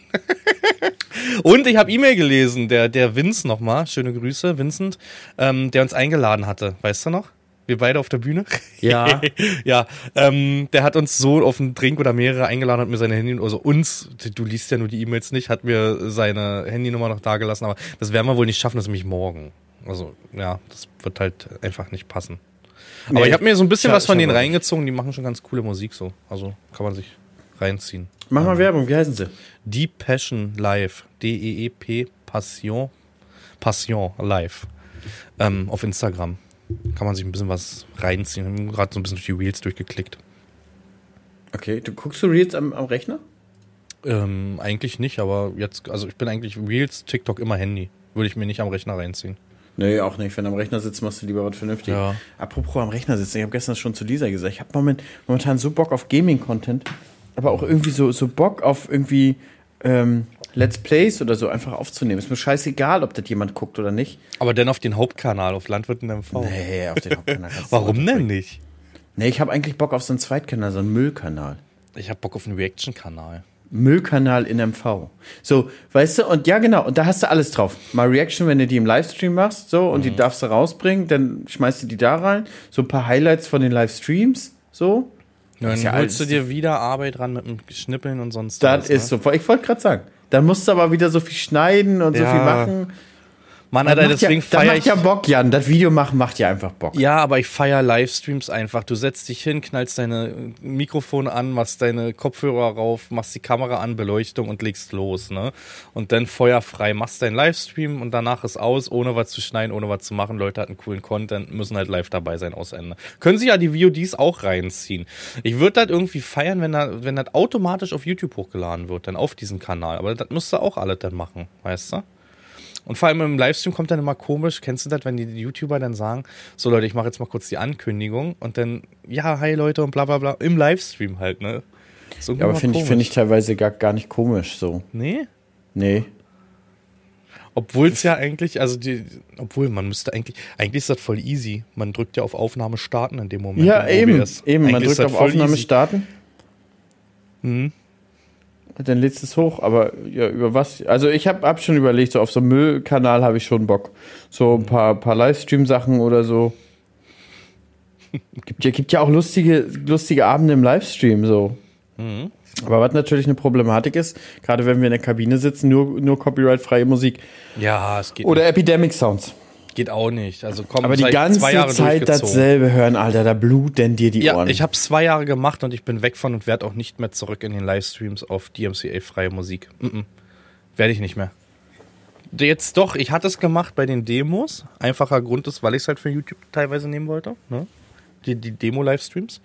und ich habe E-Mail gelesen, der, der Vince nochmal, schöne Grüße, Vincent, ähm, der uns eingeladen hatte. Weißt du noch? Wir beide auf der Bühne? Ja. ja, ähm, der hat uns so auf einen Drink oder mehrere eingeladen, hat mir seine Handy, also uns, du liest ja nur die E-Mails nicht, hat mir seine Handynummer noch dagelassen, aber das werden wir wohl nicht schaffen, das ist nämlich morgen. Also, ja, das wird halt einfach nicht passen. Aber Nee, ich habe mir so ein bisschen was von denen reingezogen, die machen schon ganz coole Musik so. Also kann man sich reinziehen. Mach mal Werbung, wie heißen sie? Deep Passion Live. D-E-E-P Passion. Passion Live. Ähm, auf Instagram. Kann man sich ein bisschen was reinziehen. Ich habe gerade so ein bisschen durch die Reels durchgeklickt. Okay, du guckst du Reels am, am Rechner? Ähm, eigentlich nicht, aber jetzt, also ich bin eigentlich Reels, TikTok immer Handy. Würde ich mir nicht am Rechner reinziehen. Nee, auch nicht. Wenn du am Rechner sitzt, machst du lieber was vernünftig. Ja. Apropos am Rechner sitzen, ich habe gestern schon zu Lisa gesagt, ich habe moment, momentan so Bock auf Gaming-Content, aber auch irgendwie so, so Bock auf irgendwie ähm, Let's Plays oder so einfach aufzunehmen. Ist mir scheißegal, ob das jemand guckt oder nicht. Aber dann auf den Hauptkanal, auf Landwirt in MV. Nee, auf den Hauptkanal. Warum denn nicht? Nee, ich habe eigentlich Bock auf so einen Zweitkanal, so einen Müllkanal. Ich habe Bock auf einen Reaction-Kanal. Müllkanal in MV. So, weißt du, und ja, genau, und da hast du alles drauf. Mal Reaction, wenn du die im Livestream machst, so, und Mhm. die darfst du rausbringen, dann schmeißt du die da rein. So ein paar Highlights von den Livestreams, so. Dann ja holst du dir wieder Arbeit ran mit dem Schnippeln und sonst Das was, ist ne? so. Ich wollte gerade sagen, da musst du aber wieder so viel schneiden und so Ja. viel machen. Mann, Das Alter, macht deswegen ja, das feier macht ich. ja Bock, Jan. Das Video machen macht ja einfach Bock. Ja, aber ich feier Livestreams einfach. Du setzt dich hin, knallst deine Mikrofone an, machst deine Kopfhörer rauf, machst die Kamera an, Beleuchtung und legst los, ne? Und dann feuerfrei machst deinen Livestream und danach ist aus, ohne was zu schneiden, ohne was zu machen. Leute hatten coolen Content, müssen halt live dabei sein, aus Ende. Können sich ja die VODs auch reinziehen. Ich würde das irgendwie feiern, wenn das, wenn das automatisch auf YouTube hochgeladen wird, dann auf diesen Kanal. Aber das müsste auch alles dann machen, weißt du? Und vor allem im Livestream kommt dann immer komisch, kennst du das, wenn die YouTuber dann sagen, so Leute, ich mache jetzt mal kurz die Ankündigung und dann, ja, hi Leute und bla bla bla, im Livestream halt, ne? So Ja, aber finde ich, finde ich teilweise gar, gar nicht komisch so. Nee? Nee. Obwohl es ja eigentlich, also die, obwohl man müsste eigentlich, eigentlich ist das voll easy. Man drückt ja auf Aufnahme starten in dem Moment. Ja, eben. Eben, man drückt auf Aufnahme easy. starten. Mhm. Dann lädst es hoch, aber ja, über was? Also ich habe hab schon überlegt, so auf so einem Müllkanal habe ich schon Bock. So ein paar, paar Livestream-Sachen oder so. Gibt ja, gibt ja auch lustige, lustige Abende im Livestream so. Mhm. Aber was natürlich eine Problematik ist, gerade wenn wir in der Kabine sitzen, nur, nur copyright-freie Musik. Ja, es geht Oder Epidemic Sounds. Geht auch nicht. Also komm, Aber die ganze Zeit dasselbe hören, Alter, da bluten dir die Ja, Ohren. ich habe zwei Jahre gemacht und ich bin weg von und werde auch nicht mehr zurück in den Livestreams auf DMCA-freie Musik. Mm -mm. Werde ich nicht mehr. Jetzt doch, ich hatte es gemacht bei den Demos. Einfacher Grund ist, weil ich es halt für YouTube teilweise nehmen wollte. Ne? Die, die Demo-Livestreams.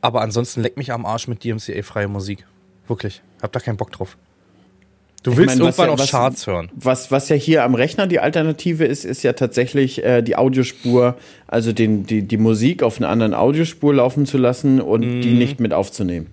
Aber ansonsten leck mich am Arsch mit DMCA-freie Musik. Wirklich. Hab da keinen Bock drauf. Du willst mein, was irgendwann ja- auch was- Charts hören. Was, was ja hier am Rechner die Alternative ist, ist ja tatsächlich äh, die Audiospur, also den, die, die Musik auf einer anderen Audiospur laufen zu lassen und die Mhm. nicht mit aufzunehmen.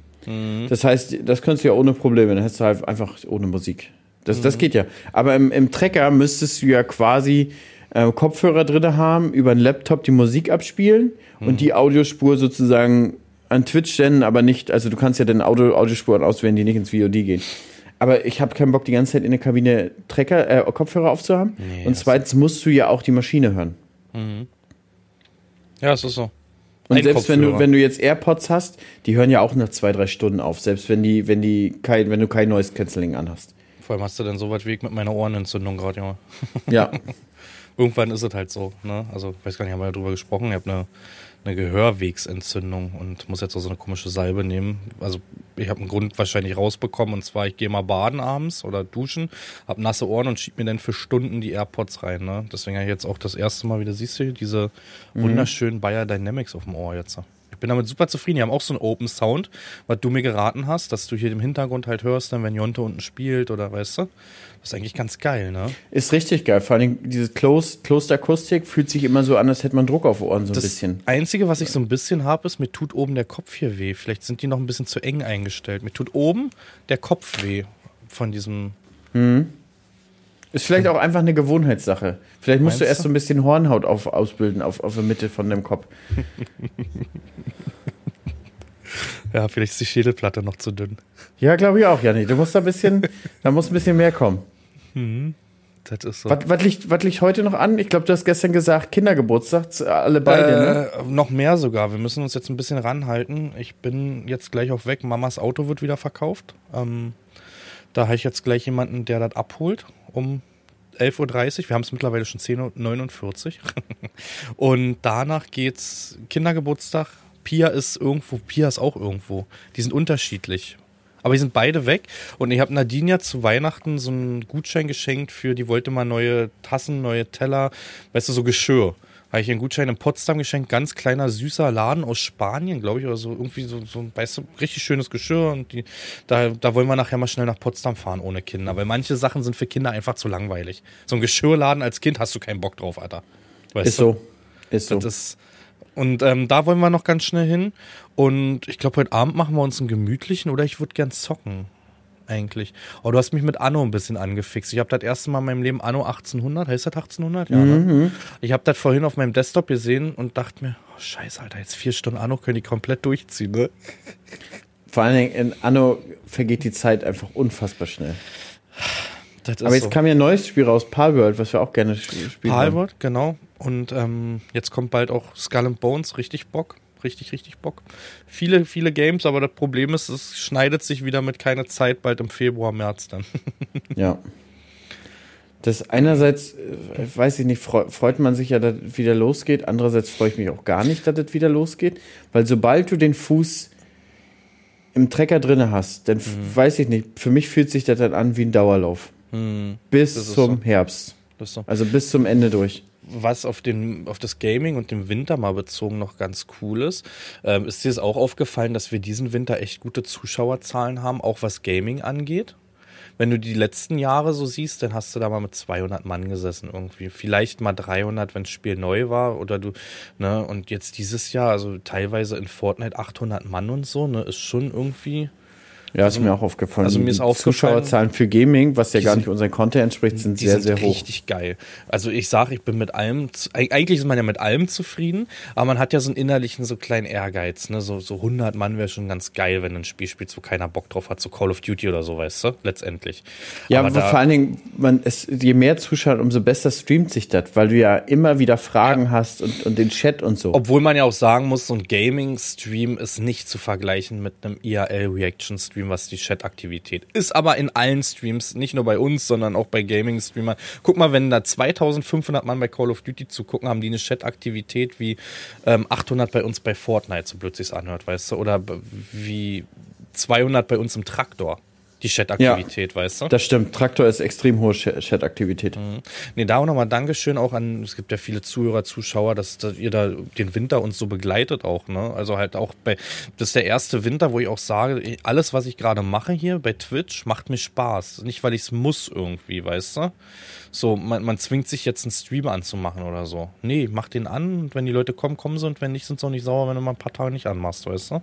Das heißt, das könntest du ja ohne Probleme, dann hättest du halt einfach ohne Musik. Das, Mhm. das geht ja. Aber im, im Trecker müsstest du ja quasi äh, Kopfhörer drin haben, über einen Laptop die Musik abspielen Mhm. und die Audiospur sozusagen an Twitch senden, aber nicht, also du kannst ja dann Audio, Audiospuren auswählen, die nicht ins VOD gehen. Aber ich habe keinen Bock, die ganze Zeit in der Kabine Trecker, äh, Kopfhörer aufzuhaben. Nee, und zweitens musst du ja auch die Maschine hören. Ja, es ist so. Und Ein selbst wenn du, wenn du jetzt AirPods hast, die hören ja auch nach zwei, drei Stunden auf, selbst wenn die, wenn die kein, wenn du kein neues Canceling anhast. Vor allem hast du dann so weit Weg mit meiner Ohrenentzündung gerade, Junge. Ja. Irgendwann ist es halt so, ne? Also, ich weiß gar nicht, haben wir darüber gesprochen. Ich habe eine, eine Gehörwegsentzündung und muss jetzt auch so eine komische Salbe nehmen. Also, ich habe einen Grund wahrscheinlich rausbekommen und zwar, ich gehe mal baden abends oder duschen, habe nasse Ohren und schieb mir dann für Stunden die AirPods rein, ne? Deswegen habe ich jetzt auch das erste Mal wieder, siehst du, diese wunderschönen Bayer Dynamics auf dem Ohr jetzt. Ich bin damit super zufrieden. Die haben auch so einen Open Sound, was du mir geraten hast, dass du hier im Hintergrund halt hörst, dann wenn Jonte unten spielt oder weißt du. Das ist eigentlich ganz geil, ne? Ist richtig geil. Vor allem diese Closed, Closed Akustik fühlt sich immer so an, als hätte man Druck auf Ohren so ein Das bisschen. Einzige, was ich so ein bisschen habe, ist, mir tut oben der Kopf hier weh. Vielleicht sind die noch ein bisschen zu eng eingestellt. Mir tut oben der Kopf weh von diesem. Ist vielleicht auch einfach eine Gewohnheitssache. Vielleicht musst Meinst du erst so ein bisschen Hornhaut auf, ausbilden auf, auf der Mitte von deinem Kopf. Ja, vielleicht ist die Schädelplatte noch zu dünn. Ja, glaube ich auch, Janik. Du musst da ein bisschen, da muss ein bisschen mehr kommen. Das ist so. Was, was, liegt, was liegt heute noch an? Ich glaube, du hast gestern gesagt, Kindergeburtstag, alle beide, ne? Äh, noch mehr sogar. Wir müssen uns jetzt ein bisschen ranhalten. Ich bin jetzt gleich auch weg. Mamas Auto wird wieder verkauft. Ähm, da habe ich jetzt gleich jemanden, der das abholt um 11.30 Uhr. Wir haben es mittlerweile schon 10.49 Uhr. Und danach geht's Kindergeburtstag. Pia ist irgendwo, Pia ist auch irgendwo. Die sind unterschiedlich. Aber die sind beide weg. Und ich habe Nadine ja zu Weihnachten so einen Gutschein geschenkt für, die wollte mal neue Tassen, neue Teller, weißt du, so Geschirr. Habe ich einen Gutschein in Potsdam geschenkt, ganz kleiner, süßer Laden aus Spanien, glaube ich, oder so. Irgendwie so, so ein, weißt du, richtig schönes Geschirr. Und die, da, da wollen wir nachher mal schnell nach Potsdam fahren ohne Kinder. Weil manche Sachen sind für Kinder einfach zu langweilig. So ein Geschirrladen als Kind hast du keinen Bock drauf, Alter. Weißt Ist du? so. Ist so. Das ist, und ähm, da wollen wir noch ganz schnell hin. Und ich glaube, heute Abend machen wir uns einen gemütlichen oder ich würde gern zocken. Eigentlich. Oh, du hast mich mit Anno ein bisschen angefixt. Ich habe das erste Mal in meinem Leben Anno 1800, heißt das 1800? Ja, ne? Ich habe das vorhin auf meinem Desktop gesehen und dachte mir, oh, scheiße, Alter, jetzt vier Stunden Anno können die komplett durchziehen, ne? Vor allen Dingen in Anno vergeht die Zeit einfach unfassbar schnell. Aber jetzt so. kam ja ein neues Spiel raus, Palworld, was wir auch gerne spielen. Palworld, genau. Und ähm, jetzt kommt bald auch Skull and Bones, richtig Bock. Richtig, richtig Bock. Viele, viele Games, aber das Problem ist, es schneidet sich wieder mit keine Zeit, bald im Februar, März dann. Ja. Das einerseits, äh, weiß ich nicht, freu- freut man sich ja, dass es wieder losgeht. Andererseits freue ich mich auch gar nicht, dass es wieder losgeht. Weil sobald du den Fuß im Trecker drinne hast, dann Mhm. weiß ich nicht, für mich fühlt sich das dann an wie ein Dauerlauf. Bis Das ist zum so. Herbst. So. Also bis zum Ende durch. Was auf, den, auf das Gaming und den Winter mal bezogen noch ganz cool ist, ähm, ist dir es auch aufgefallen, dass wir diesen Winter echt gute Zuschauerzahlen haben, auch was Gaming angeht? Wenn du die letzten Jahre so siehst, dann hast du da mal mit 200 Mann gesessen irgendwie. Vielleicht mal 300, wenn das Spiel neu war oder du, ne, und jetzt dieses Jahr, also teilweise in Fortnite 800 Mann und so, ne, ist schon irgendwie, Ja, ist mir auch aufgefallen. also mir ist aufgefallen- Zuschauerzahlen für Gaming, was ja gar sind- nicht unserem Content entspricht, sind sehr, sind sehr hoch. richtig geil. Also ich sage, ich bin mit allem, eigentlich ist man ja mit allem zufrieden, aber man hat ja so einen innerlichen, so kleinen Ehrgeiz, ne, so, so 100 Mann wäre schon ganz geil, wenn du ein Spiel spielst, wo keiner Bock drauf hat, so Call of Duty oder so, weißt du, letztendlich. Ja, aber aber vor allen Dingen, man, es, je mehr Zuschauer, umso besser streamt sich das, weil du ja immer wieder Fragen hast und, und den Chat und so. obwohl man ja auch sagen muss, so ein Gaming-Stream ist nicht zu vergleichen mit einem IRL-Reaction-Stream Stream, was die Chat-Aktivität ist. Aber in allen Streams, nicht nur bei uns, sondern auch bei Gaming-Streamern. Guck mal, wenn da 2500 Mann bei Call of Duty zugucken, haben die eine Chat-Aktivität wie ähm, 800 bei uns bei Fortnite, so blöd sich's anhört, weißt du? Oder wie 200 bei uns im Traktor die Chat-Aktivität, ja, weißt du? Das stimmt. Traktor ist extrem hohe Chat-Aktivität. Mhm. Nee, da auch nochmal Dankeschön auch an, es gibt ja viele Zuhörer, Zuschauer, dass, dass, ihr da den Winter uns so begleitet auch, ne? Also halt auch bei, das ist der erste Winter, wo ich auch sage, alles, was ich gerade mache hier bei Twitch, macht mir Spaß. Nicht, weil ich es muss irgendwie, weißt du? So, man, man zwingt sich jetzt einen Stream anzumachen oder so. Nee, mach den an und wenn die Leute kommen, kommen sie und wenn nicht, sind sie auch nicht sauer, wenn du mal ein paar Tage nicht anmachst, weißt du?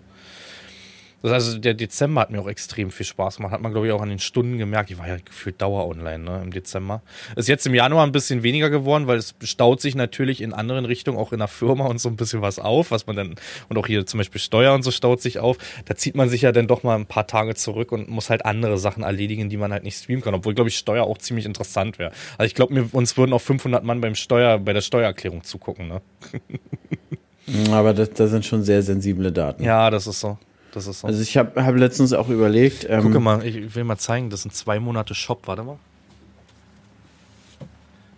Das also der Dezember hat mir auch extrem viel Spaß gemacht. Hat man, glaube ich, auch an den Stunden gemerkt. Ich war ja gefühlt Dauer online ne, im Dezember. Ist jetzt im Januar ein bisschen weniger geworden, weil es staut sich natürlich in anderen Richtungen, auch in der Firma und so ein bisschen was auf, was man dann, und auch hier zum Beispiel Steuer und so staut sich auf. Da zieht man sich ja dann doch mal ein paar Tage zurück und muss halt andere Sachen erledigen, die man halt nicht streamen kann. Obwohl, glaube ich, Steuer auch ziemlich interessant wäre. Also ich glaube, uns würden auch 500 Mann beim Steuer, bei der Steuererklärung zugucken, ne? Aber das, das sind schon sehr sensible Daten. Ja, das ist so. Das ist so. Also ich habe hab letztens auch überlegt. Ähm, Guck mal, ich will mal zeigen, das sind zwei Monate Shop, warte mal.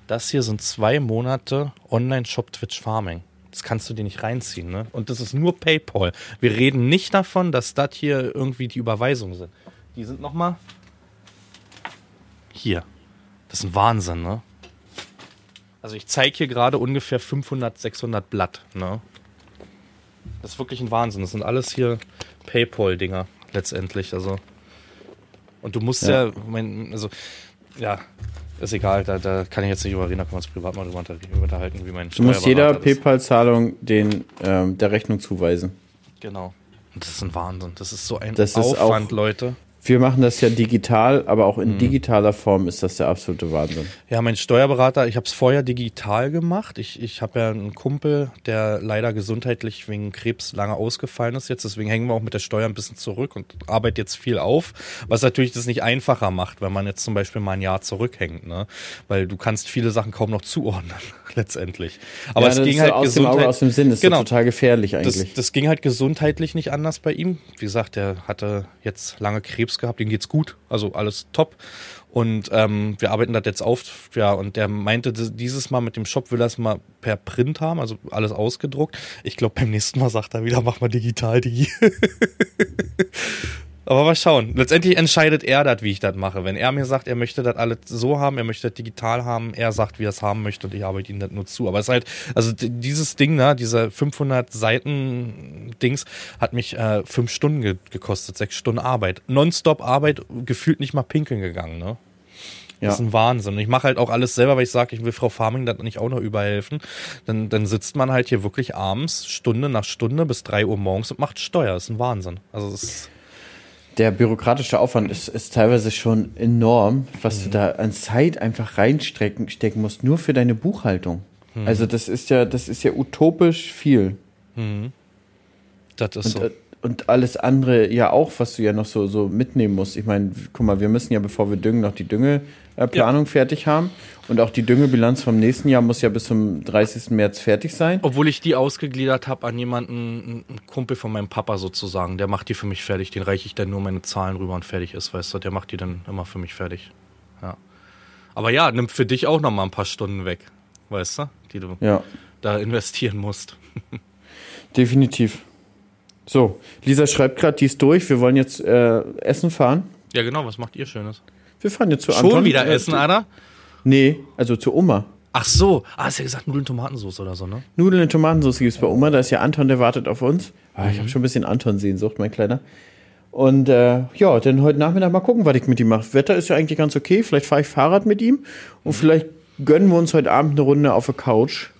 Das hier sind zwei Monate Online-Shop Twitch Farming. Das kannst du dir nicht reinziehen, ne? Und das ist nur PayPal. Wir reden nicht davon, dass das hier irgendwie die Überweisungen sind. Die sind nochmal hier. Das ist ein Wahnsinn, ne? Also ich zeige hier gerade ungefähr 500, 600 Blatt, ne? Das ist wirklich ein Wahnsinn. Das sind alles hier PayPal-Dinger letztendlich. Also und du musst ja, ja mein, also ja, ist egal. Da, da kann ich jetzt nicht drüber reden. Da können wir uns privat mal drüber unterhalten, wie mein Du musst jeder PayPal-Zahlung den ähm, der Rechnung zuweisen. Genau. Und das ist ein Wahnsinn. Das ist so ein das Aufwand, auch, Leute. Wir machen das ja digital, aber auch in mhm. digitaler Form ist das der absolute Wahnsinn. Ja, mein Steuerberater, ich habe es vorher digital gemacht. Ich, ich habe ja einen Kumpel, der leider gesundheitlich wegen Krebs lange ausgefallen ist jetzt. Deswegen hängen wir auch mit der Steuer ein bisschen zurück und arbeiten jetzt viel auf. Was natürlich das nicht einfacher macht, wenn man jetzt zum Beispiel mal ein Jahr zurückhängt. Ne? Weil du kannst viele Sachen kaum noch zuordnen, letztendlich. Aber ja, es ging halt aus dem Auge, aus dem Sinn. Das ist genau, total gefährlich eigentlich. Das, das ging halt gesundheitlich nicht anders bei ihm. Wie gesagt, der hatte jetzt lange Krebs gehabt, dem geht's gut, also alles top. Und ähm, wir arbeiten das jetzt auf, ja, und der meinte, dieses Mal mit dem Shop will er es mal per Print haben, also alles ausgedruckt. Ich glaube, beim nächsten Mal sagt er wieder, mach mal digital die. Aber mal schauen. Letztendlich entscheidet er das, wie ich das mache. Wenn er mir sagt, er möchte das alles so haben, er möchte das digital haben, er sagt, wie er es haben möchte und ich arbeite ihm das nur zu. Aber es ist halt, also dieses Ding, ne, dieser 500 Seiten Dings hat mich äh, fünf Stunden ge gekostet, sechs Stunden Arbeit. Nonstop Arbeit, gefühlt nicht mal pinkeln gegangen, ne? Ja. Das ist ein Wahnsinn. Ich mache halt auch alles selber, weil ich sage, ich will Frau Farming da nicht auch noch überhelfen. Dann, dann sitzt man halt hier wirklich abends, Stunde nach Stunde bis drei Uhr morgens und macht Steuer. Das ist ein Wahnsinn. Also das ist der bürokratische Aufwand ist, ist teilweise schon enorm, was mhm. du da an Zeit einfach reinstecken stecken musst, nur für deine Buchhaltung. Mhm. Also das ist ja, das ist ja utopisch viel. Mhm. Das ist und, so. Äh, und alles andere ja auch, was du ja noch so, so mitnehmen musst. Ich meine, guck mal, wir müssen ja, bevor wir düngen, noch die Düngeplanung ja. fertig haben. Und auch die Düngebilanz vom nächsten Jahr muss ja bis zum 30. März fertig sein. Obwohl ich die ausgegliedert habe an jemanden, einen Kumpel von meinem Papa sozusagen. Der macht die für mich fertig. Den reiche ich dann nur meine Zahlen rüber und fertig ist, weißt du. Der macht die dann immer für mich fertig. Ja. Aber ja, nimmt für dich auch noch mal ein paar Stunden weg, weißt du, die du ja. da investieren musst. Definitiv. So, Lisa schreibt gerade, die ist durch. Wir wollen jetzt äh, essen fahren. Ja, genau. Was macht ihr Schönes? Wir fahren jetzt zu Schon Anton. wieder äh, essen, Alter? Nee, also zu Oma. Ach so. Ah, hast ja gesagt Nudeln Tomatensauce oder so, ne? Nudeln in Tomatensauce gibt es bei Oma. Da ist ja Anton, der wartet auf uns. Ah, ich habe mhm. schon ein bisschen Anton-Sehnsucht, mein Kleiner. Und äh, ja, dann heute Nachmittag mal gucken, was ich mit ihm mache. Wetter ist ja eigentlich ganz okay. Vielleicht fahre ich Fahrrad mit ihm und mhm. vielleicht gönnen wir uns heute Abend eine Runde auf der Couch.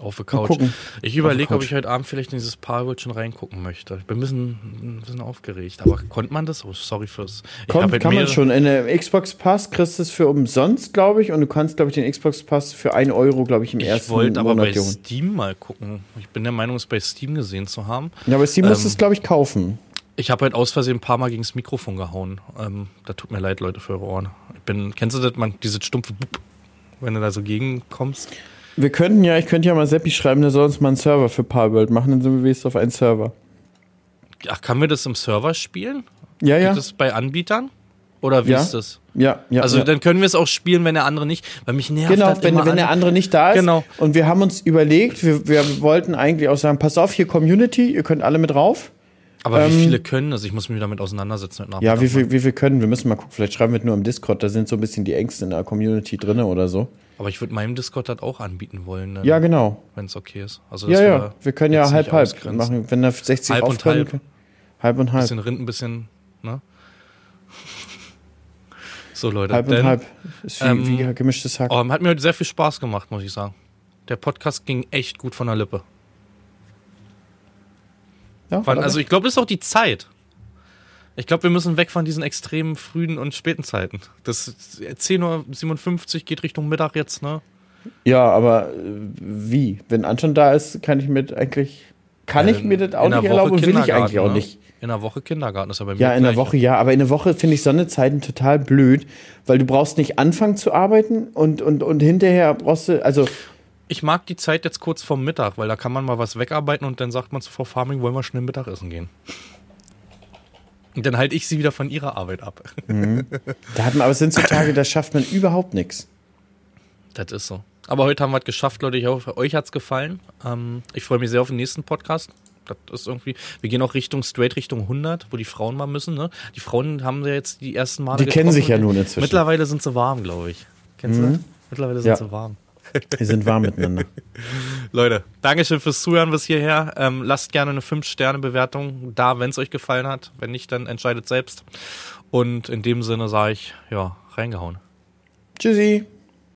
Auf der Couch. Ich überlege, ob ich heute Abend vielleicht in dieses Palworld schon reingucken möchte. Ich bin ein bisschen, ein bisschen aufgeregt. Aber konnte man das? Oh, sorry fürs. Kommt, halt kann man schon. In der Xbox Pass kriegst du es für umsonst, glaube ich. Und du kannst, glaube ich, den Xbox Pass für 1 Euro, glaube ich, im ich ersten Monat Ich wollte aber bei holen. Steam mal gucken. Ich bin der Meinung, es bei Steam gesehen zu haben. Ja, aber Steam ähm, musst du es, glaube ich, kaufen. Ich habe halt aus Versehen ein paar Mal gegen das Mikrofon gehauen. Ähm, da tut mir leid, Leute, für eure Ohren. Ich bin, kennst du das, man, diese stumpfe, wenn du da so gegenkommst? Wir könnten ja, ich könnte ja mal Seppi schreiben, der soll uns mal einen Server für Palworld machen, dann sind wir wenigstens auf einen Server. Ach, kann wir das im Server spielen? Ja, ja. Gibt es bei Anbietern? Oder wie Ja. ist das? Ja, ja. Also ja. dann können wir es auch spielen, wenn der andere nicht, weil mich nervt Genau, das wenn, wenn der andere nicht da ist. Genau. Und wir haben uns überlegt, wir, wir wollten eigentlich auch sagen, pass auf, hier Community, ihr könnt alle mit rauf. Aber wie ähm, viele können das? Ich muss mich damit auseinandersetzen. Ja, wie viel, wie viel können? Wir müssen mal gucken, vielleicht schreiben wir es nur im Discord, da sind so ein bisschen die Ängste in der Community drinne oder so. Aber ich würde meinem Discord das auch anbieten wollen, Ja, genau. wenn es okay ist. Also Ja, ja. Wir können ja halb, halb ausgrenzen. machen. Wenn da 60 Halb und halb. können. Halb und halb. Bisschen Rind, ein bisschen, ne? So, Leute. Halb und denn, halb. Ist wie, ähm, wie gemischtes Hack. Oh, hat mir heute sehr viel Spaß gemacht, muss ich sagen. Der Podcast ging echt gut von der Lippe. Ja, Wann, also ich glaube, das ist auch die Zeit. Ich glaube, wir müssen weg von diesen extremen frühen und späten Zeiten. Das 10.57 Uhr geht Richtung Mittag jetzt, ne? ja, aber äh, wie? Wenn Anton da ist, kann ich mir eigentlich. Kann ich mir das auch In nicht erlauben? Will ich eigentlich auch ne? nicht. In der Woche Kindergarten ist ja bei mir Ja, in der. Woche ja, aber in der Woche finde ich Sonnezeiten total blöd, weil du brauchst nicht anfangen zu arbeiten und, und, und hinterher brauchst du, also Ich mag die Zeit jetzt kurz vorm Mittag, weil da kann man mal was wegarbeiten und dann sagt man zu Frau Farming, wollen wir schnell Mittagessen gehen. Und dann halte ich sie wieder von ihrer Arbeit ab. da hat man, aber es sind so Tage, da schafft man überhaupt nichts. Das ist so. Aber heute haben wir es geschafft, Leute. Ich hoffe, euch hat's gefallen. Ähm, ich freue mich sehr auf den nächsten Podcast. Das ist irgendwie, wir gehen auch Richtung, straight Richtung 100, wo die Frauen mal müssen, ne? Die Frauen haben ja jetzt die ersten Male Die kennen sich ja nun inzwischen. Mittlerweile sind sie warm, glaube ich. Kennst du das? Mittlerweile sind Ja. sie warm. Wir sind warm miteinander. Leute, Dankeschön fürs Zuhören bis hierher. Ähm, lasst gerne eine 5-Sterne-Bewertung da, wenn es euch gefallen hat. Wenn nicht, dann entscheidet selbst. Und in dem Sinne sage ich, ja, reingehauen. Tschüssi.